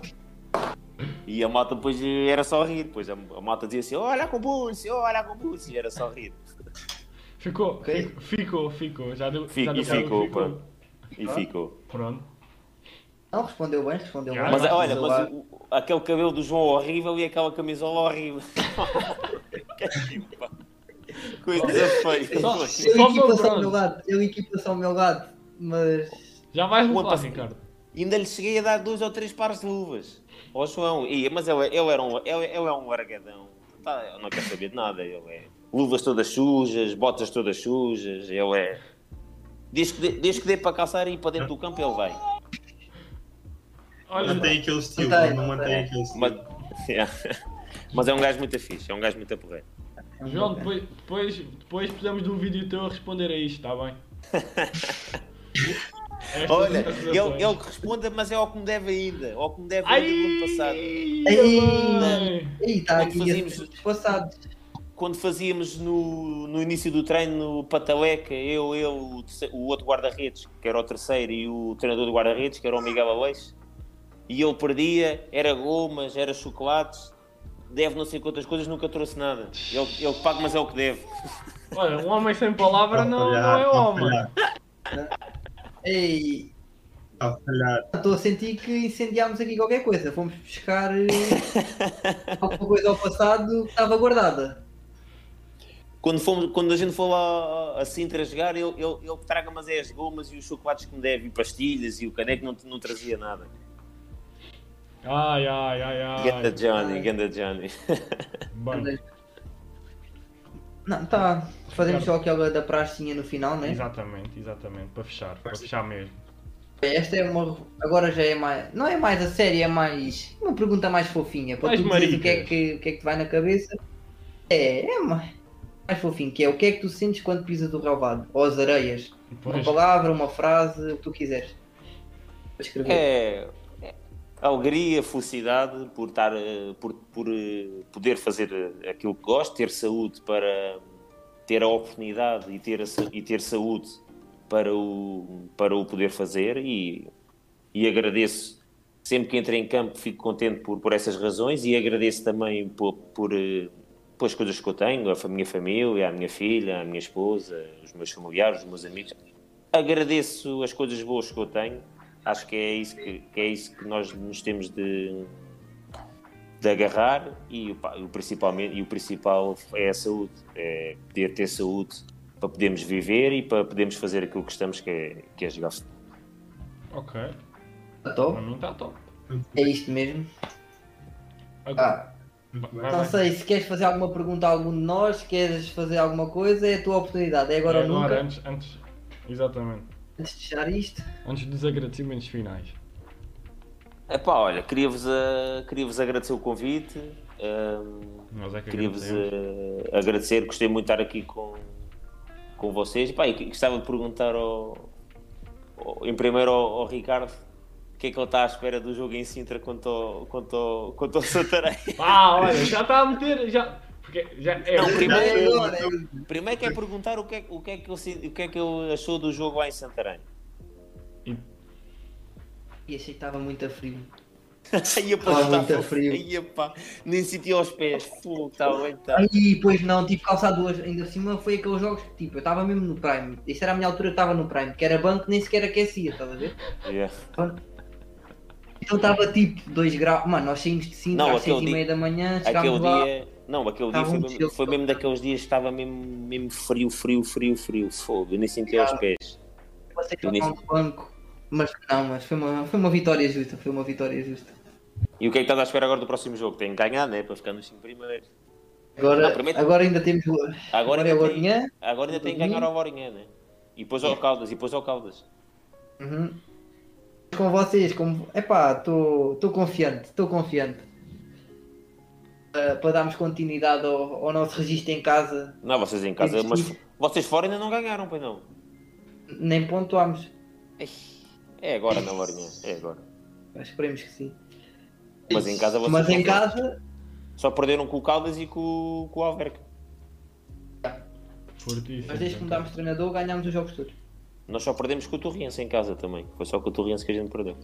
E a moto depois era só rir, depois a, a moto dizia assim, olha compulso, olha compulso, e era só rir. Ficou, Ok. ficou, ficou, ficou. Já deu, Fico- já deu e ficou, pronto. E ficou. Pronto. Não, respondeu bem, respondeu bem. Mas olha, eu mas o- o- aquele cabelo do João horrível e aquela camisola horrível. Coisa feia. Só- Eu para- equipa-se ao meu lado, eu equipa-se ao meu lado, mas Já vais levar, passado- Ricardo. Ainda lhe cheguei a dar dois ou três pares de luvas. Ó João, Ia, mas ele, ele, era um, ele, ele é um largadão. Tá, ele não quer saber de nada. Ele é luvas todas sujas, botas todas sujas. Ele é. Desde que dê, desde que dê para calçar e ir para dentro do campo, ele vai. Olha, Mantém aquele estilo, não mantém. aquele estilo. Mas, mas é um gajo muito fixe, é um gajo muito porreiro. João, depois, depois, depois precisamos de um vídeo teu a responder a isto, está bem? Estas Olha, ele, ele que responda, mas é ao que me deve ainda. Ao que me deve Ai, ainda do ano passado. bem. Ei, está Quando aqui fazíamos- esses passados. Quando fazíamos no, no início do treino no Pataleca, eu, ele, o, o outro guarda-redes, que era o terceiro, e o treinador do guarda-redes, que era o Miguel Aleixo, e ele perdia, era gomas, era chocolates, deve não sei quantas coisas, nunca trouxe nada. Ele, ele paga, mas é o que deve. Olha, um homem sem palavra a não, não é a homem. Ei, falhar. estou a sentir que incendiámos aqui qualquer coisa. Fomos buscar eh, alguma coisa ao passado que estava guardada. Quando, fomos, quando a gente for lá a Sintra jogar, ele, ele, ele traga mas é as gomas e os chocolates que me deve, e pastilhas, e o caneco não, não trazia nada. Ai, ai, ai, ai. Ganda Johnny, ganda Johnny. Bem, Não, tá. Fazemos só aquela da praxinha no final, né? exatamente, exatamente. Para fechar, para fechar mesmo. Esta é uma. Agora já é mais. Não é mais a série, é mais. Uma pergunta mais fofinha. Para Mais tu dizeres o que, é maricas. que, o que é que te vai na cabeça. É, é mais, mais fofinho. Que é o que é que tu sentes quando pisas o relvado? Ou as areias? Uma Depois, palavra, uma frase, o que tu quiseres. Para escrever. É alegria, felicidade por estar, eh, por, por eh, poder fazer eh, aquilo que gosto, ter saúde para ter a oportunidade e ter, e ter saúde para o, para o poder fazer e, e agradeço sempre que entro em campo fico contente por, por essas razões e agradeço também por, por, por as coisas que eu tenho, a minha família, a minha filha, a minha esposa, os meus familiares, os meus amigos. Agradeço as coisas boas que eu tenho acho que é isso que, que é isso que nós nos temos de, de agarrar e, pá, o principalmente, e o principal é a saúde, é poder ter saúde para podermos viver e para podermos fazer aquilo que estamos, que é, que é jogar futebol. ok. Tá Para top? mim está top. É isto mesmo. Ah. Vai, não sei, se queres fazer alguma pergunta a algum de nós, se queres fazer alguma coisa, é a tua oportunidade. É agora é ou nunca. antes, antes, exatamente. Antes de fechar isto. Antes dos agradecimentos finais. Epá, olha, queria-vos a- queria-vos agradecer o convite, Nós é que queria-vos eh, agradecer, gostei muito de estar aqui com, com vocês. Pá, e gostava de perguntar ao, ao- em primeiro ao, ao Ricardo o que é que ele está à espera do jogo em Sintra quanto ao, quanto ao, quanto ao Santarém. Ah, olha, já está a meter. Já, porque já é. Não, primeiro- É é- Primeiro quer perguntar o que, é, o, que é que ele, se- o que é que ele achou do jogo lá em Santarém. E achei que estava muito a frio. Aí, pá, Ah, tá muito frio. Pá, nem senti aos pés. Bem, tá. Aí, pois não, tive que calçar duas. Ainda cima foi aqueles jogos que tipo, eu estava mesmo no Prime. Isso era a minha altura estava no Prime, que era banco nem sequer aquecia, estás a ver? Yeah. Então estava tipo 2 graus. Mano, nós saímos de 5 Não, às aquele 6 e meia da manhã, Aquele chegámos lá. dia. Não, aquele dia foi um mesmo, foi mesmo daqueles dias que estava mesmo, mesmo frio, frio, frio, frio, frio. Eu nem senti aos pés. Eu para nem- o banco. Mas não, mas foi uma, foi uma vitória justa, foi uma vitória justa. E o que é que estás à espera agora do próximo jogo? Tem que ganhar, né? Para ficar nos 5 primeiros. Agora, Não, primeiro- agora ainda temos. Agora, Agora é ainda, o tem, agora ainda tem que ganhar ao Borinha, né? E depois ao Caldas, e depois ao Caldas. Uhum. Com vocês, como. Epá, estou confiante, estou confiante. Ah, para darmos continuidade ao, ao nosso registro em casa, Não, vocês em casa, mas vocês fora ainda não ganharam, pois não? nem pontuámos. É agora na Borinha, é agora. Esperemos que sim. Mas em casa vocês Mas em casa, Só perderam com o Caldas e com, o- com o Alverca. Fortíssimo. mas desde que mudámos de treinador, ganhámos os jogos todos. Nós só perdemos com o Torriense em casa também. Foi só com o Torriense que a gente perdeu.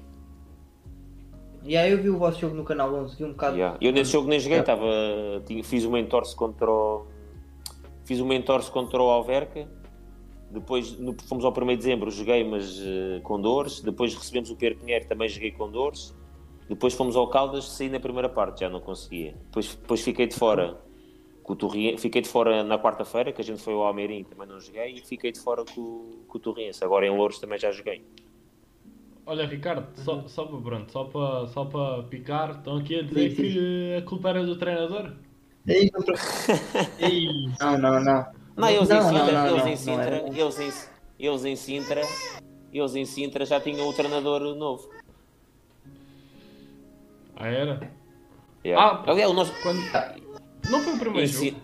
E aí eu vi o vosso jogo no canal 11, vi um bocado. Yeah. Eu nesse jogo nem joguei, Yeah. estava, tinha- fiz uma entorse contra o, fiz uma entorse contra o Alverca. Depois no- fomos ao 1 de dezembro, joguei, mas eh, com dores. Depois recebemos o Pedro Pinheiro, também joguei com dores. Depois fomos ao Caldas, saí na primeira parte, já não conseguia. Depois, depois fiquei de fora com o Torriense, fiquei de fora na quarta-feira, que a gente foi ao Almeirim, também não joguei, e fiquei de fora com, com o Torriense. Agora em Louros também já joguei. Olha, Ricardo, só, só para pronto, só para, só para picar, estão aqui a dizer Sim, sim. que a culpa era do treinador. É isso, não, Ei, não, não, não. Não, eles Não, em Sintra, não, eles não, em não Sintra, eles em, eles em Sintra, eles em Sintra já tinham o treinador novo. Ah, era? Yeah. Ah, Aliás, nós, Quando... Não foi o em primeiro Si- jogo?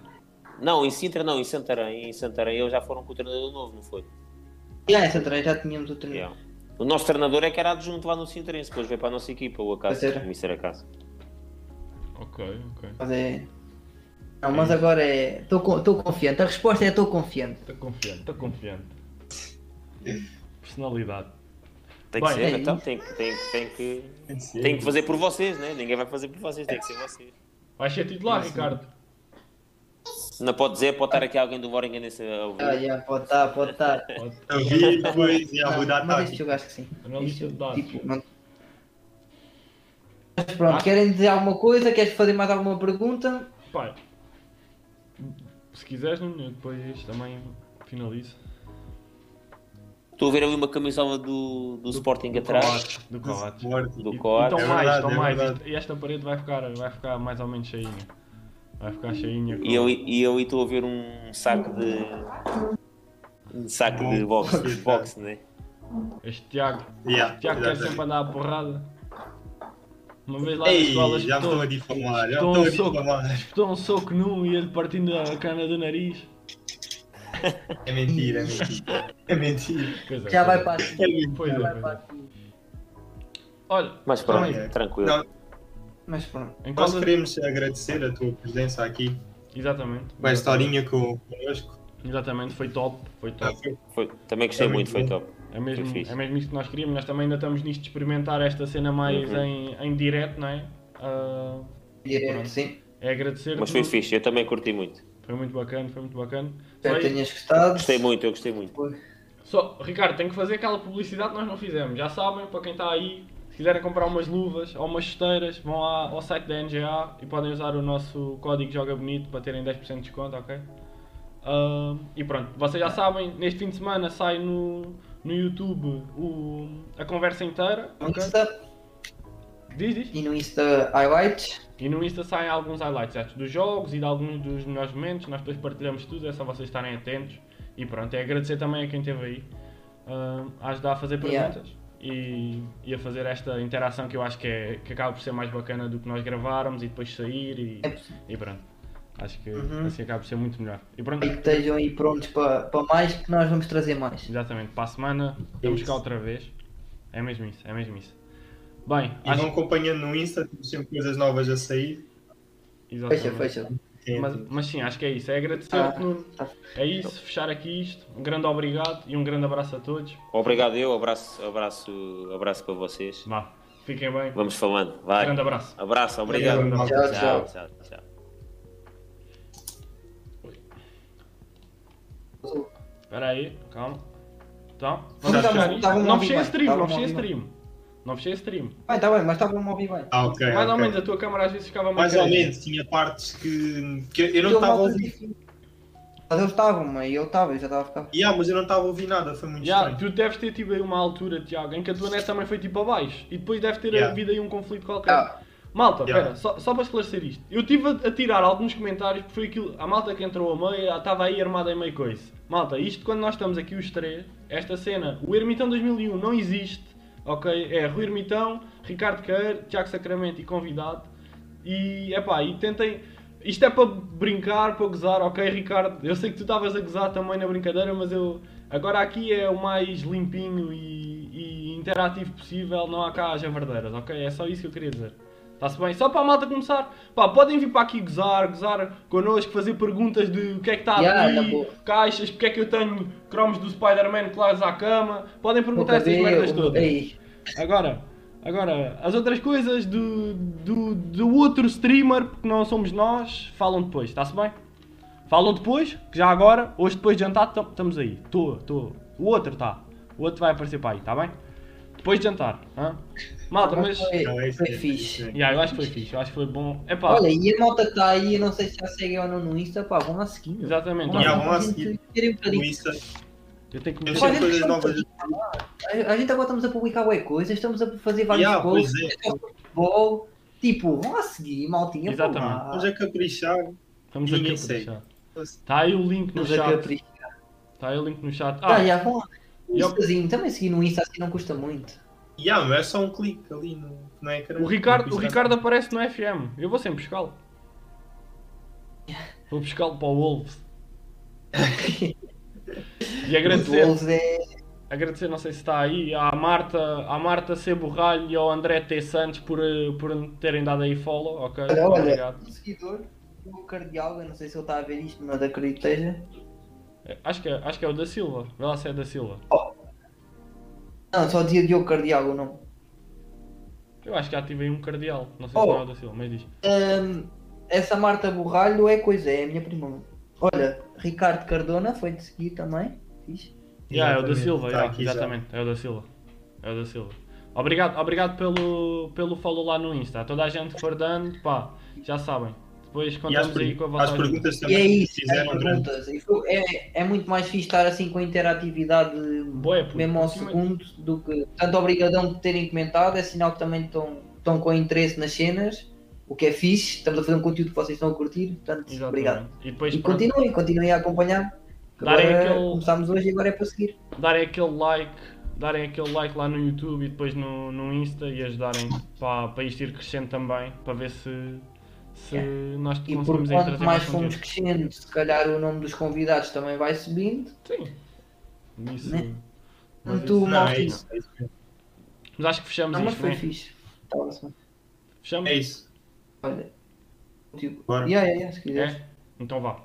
não, em Sintra não, em Santarém, em Santarém eles já foram com o treinador novo, não foi? Já, essa também já tínhamos o treinador. Yeah. O nosso treinador é que era adjunto lá no Sintrense, depois veio para a nossa equipa, o Acaso, o Mr. Acaso. Ok, ok. Mas é. Não, mas agora é. Estou confiante. A resposta é estou confiante. Estou confiante, estou confiante. Personalidade. Tem que Bem, ser, é então, tem que, tem, que- tem, que, tem que tem que fazer por vocês, né? Ninguém vai fazer por vocês, tem que ser vocês. Vais ser titular, Ricardo. Não pode dizer, pode estar aqui alguém do Boringa nesse. Ah, já, pode estar, pode estar. Pode. Eu vi depois e a Não, mudar mas este jogo acho que sim. Dados. tipo, não... Mas pronto, querem dizer alguma coisa? Queres fazer mais alguma pergunta? Pai, se quiseres, Nuno, eu depois também finalizo. Estou a ver ali uma camisola do, do, Sporting atrás. Coates, do Coates. Do Coates. Então É mais, verdade, então é mais. Isto- E esta parede vai ficar, vai ficar mais ou menos cheinha. Vai ficar cheinha. E eu e eu estou a ver um saco de. Um saco de boxe, de boxe né? Este Tiago, Yeah, Tiago quer exatamente. sempre andar a porrada. Uma vez lá na Ei, escola já estou a difamar, já espetou me um estou a difamar. espetou um soco num e ele partindo a cana do nariz. É mentira, é mentira. É mentira. É, Já vai é. para aqui. mentira. Pois Já é, vai para é. aqui. Olha, Mas pronto, tranquilo. Não, Mas pronto. nós queremos agradecer a tua presença aqui, Exatamente. com a historinha com- connosco. Exatamente, foi top, foi Ah, top. foi- Foi, também gostei É muito, muito foi bom. top. É mesmo, Foi fixe. é mesmo isso que nós queríamos. Nós também ainda estamos nisto de experimentar esta cena mais Uhum. em, em direto, não é? Ah, Direto, sim. é agradecer. Mas foi fixe, eu também curti muito. Foi muito bacana, foi muito bacana. Espero que tenhas gostado. Gostei muito, eu gostei muito. só, Ricardo, tem que fazer aquela publicidade que nós não fizemos. Já sabem, para quem está aí, se quiserem comprar umas luvas ou umas chuteiras, vão lá ao site da NGA e podem usar o nosso código Joga Bonito para terem 10% de desconto, ok? Ah, e pronto, vocês já sabem, neste fim de semana sai no, no YouTube o, a conversa inteira, No ok? Insta Diz, diz. e no Insta highlights. E no Insta saem alguns highlights certo? dos jogos e de alguns dos melhores momentos. Nós depois partilhamos tudo, é só vocês estarem atentos. E pronto, é agradecer também a quem esteve aí ah, a ajudar a fazer Yeah. E, e a fazer esta interação que eu acho que, é, que acaba por ser mais bacana do que nós gravarmos e depois sair e, É e pronto. Acho que Uhum. assim acaba por ser muito melhor. E pronto, E que estejam aí prontos para, para mais, que nós vamos trazer mais. exatamente, para a semana estamos cá outra vez. É mesmo isso, é mesmo isso. Bem, E acho vão acompanhando no Insta, temos sempre coisas novas a sair. exatamente. Fecha, fecha. Mas, mas sim, acho que é isso. É agradecer Ah, Nuno. tá. É isso, fechar aqui isto. Um grande obrigado e um grande abraço a todos. Obrigado eu, abraço, abraço, abraço para vocês. Vá, fiquem bem. Vamos falando, vai. Grande abraço. Abraço, obrigado. Tchau, tchau, tchau. tchau. tchau. Espera aí, calma. Então, Não, vamos tá fechar isto. Não fechei a stream, não fechei a stream. Não fechei a stream. Bem, está bem, mas está bom ouvir bem. Ah, ok. Mais ou ok. menos a tua câmera às vezes ficava meio Mais ou menos, tinha partes que, que eu não Eu estava a ouvir. Mas eles estavam, mas eu estava, eu já estava a ficar. Yeah, mas eu não estava a ouvir nada, foi muito Já, estranho. tu deves ter tido aí uma altura, Tiago, em que a tua net também foi tipo abaixo. E depois deve ter Yeah. havido aí um conflito qualquer. Ah, Malta, Yeah. espera, só, só para esclarecer isto. Eu estive a, a tirar alguns comentários, porque foi aquilo, a malta que entrou a meio, estava aí armada em meio coisa. Malta, isto quando nós estamos aqui os três, esta cena, o Ermitão 2001 não existe, ok? É Rui Ermitão, Ricardo Queiro, Tiago Sacramento e convidado. E, epá, e tentem... Isto é para brincar, para gozar, ok Ricardo? Eu sei que tu estavas a gozar também na brincadeira, mas eu... Agora aqui é o mais limpinho e, e interativo possível, não há cá as javardeiras, ok? É só isso que eu queria dizer. Está-se bem? Só para a malta começar. Pá, podem vir para aqui gozar, gozar connosco, fazer perguntas de o que é que está Yeah, aqui, tá caixas, porque é que eu tenho cromos do Spider-Man colados à cama. Podem perguntar essas merdas todas. Agora, agora, as outras coisas do, do, do outro streamer, que não somos nós, falam depois, está-se bem? Falam depois, que já agora, hoje depois de jantar, tam- estamos aí. Estou, estou. O outro está. O outro vai aparecer para aí, está bem? Depois de jantar. hã? Malta, mas. foi, é foi é fixe. fixe. Yeah, eu acho que foi fixe, eu acho que foi bom. Epá, Olha, e a malta que está aí, eu não sei se já seguem ou não no Insta, pá, vão lá seguir. meu. exatamente. Vão Yeah, lá a seguir. um No. Insta, Eu tenho que sempre Olha, coisas novas. A, a gente agora estamos a publicar bué coisas, estamos a fazer vários Yeah, posts, é. é futebol. Tipo, vão a seguir, maltinha. Exatamente. Vamos a caprichar. Vamos Ninguém aqui segue. deixar. Está aí o link no Vamos a chat. caprichar. Está aí o link no chat. Ah, Ah, já, vão lá. E eu- Instazinho, também seguir no Insta assim não custa muito. Yeah, mas é só um clique ali no, no ecrã. o Ricardo, o Ricardo aparece no FM. Eu vou sempre buscá-lo. Vou buscá-lo para o Wolves. E agradecer, Wolves é. agradecer, não sei se está aí, à Marta, à Marta C. Borralho e ao André T. Santos por, eh, por terem dado aí follow. Ok, Olha, olha, obrigado. um seguidor, o cardeal, eu não sei se ele está a ver isto, mas acredito que esteja. Eh, Acho que, é, acho que é o da Silva. Vê lá se é da Silva. Não, só dizia Diogo Cardial o nome. Eu acho que já tive aí um cardeal. Não sei Oh. se não é o da Silva, mas diz. Hum, essa Marta Borralho é coisa, é a minha prima. Olha, Ricardo Cardona foi de seguir também. Fixe. Yeah, é o da Exatamente, Silva, tá yeah, aqui já. exatamente, é o da Silva. É o da Silva. Obrigado, obrigado pelo, pelo follow lá no Insta. Toda a gente que for dando, pá, já sabem. Depois E as, contamos aí com a vossa as perguntas E também é que isso, fizeram as perguntas. E É, é muito mais fixe estar assim com interatividade Bué, puto. mesmo ao segundo do que. Tanto obrigadão por terem comentado, é sinal que também estão, estão com interesse nas cenas, o que é fixe. Estamos a fazer um conteúdo que vocês estão a curtir, portanto, Exatamente. obrigado. E depois E pronto, continuem, continuem a acompanhar. Darem Agora aquele- começámos hoje e agora é para seguir. darem aquele like, darem aquele like lá no YouTube e depois no, no Insta e ajudarem para, para isto ir crescendo também, para ver se, se nós E por quanto mais fomos crescendo, se calhar o nome dos convidados também vai subindo. Sim. Isso. Né? Mas, Tu, isso- Não, é isso. É isso. mas acho que fechamos Não, mas isto, foi né? fixe. Tá-se. Fechamos? É isso. Olha. Tipo, Bora. yeah, yeah, yeah, se quiseres. É? Então vá.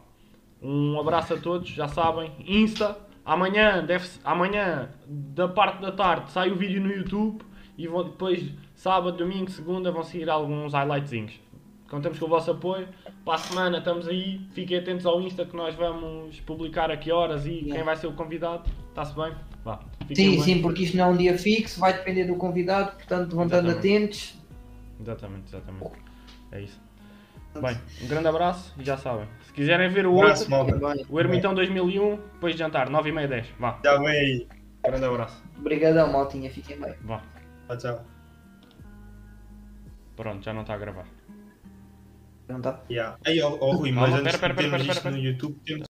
Um abraço a todos, já sabem. Insta, amanhã, deve amanhã, da parte da tarde, sai o vídeo no YouTube e vão, depois, sábado, domingo, segunda, vão seguir alguns highlightzinhos. Contamos com o vosso apoio. Para a semana estamos aí. Fiquem atentos ao Insta que nós vamos publicar a que horas e Yeah. quem vai ser o convidado. Está-se bem? Vá. Fiquem Sim, bem. sim, porque isto não é um dia fixo, vai depender do convidado, portanto vão estando atentos. Exatamente, exatamente. É isso. Bem, um grande abraço e já sabem. Se quiserem ver o abraço, outro, malta. O Ermitão 2001, depois de jantar, 9h30, 10. Vá. Já vem aí. Grande abraço. Obrigadão, maltinha, fiquem bem. Vá. Tchau, tchau. Pronto, já não está a gravar. Não tá? Yeah. Aí, ó, ó, Rui, mas pera, antes pera, de pera, pera, isto pera. no YouTube, temos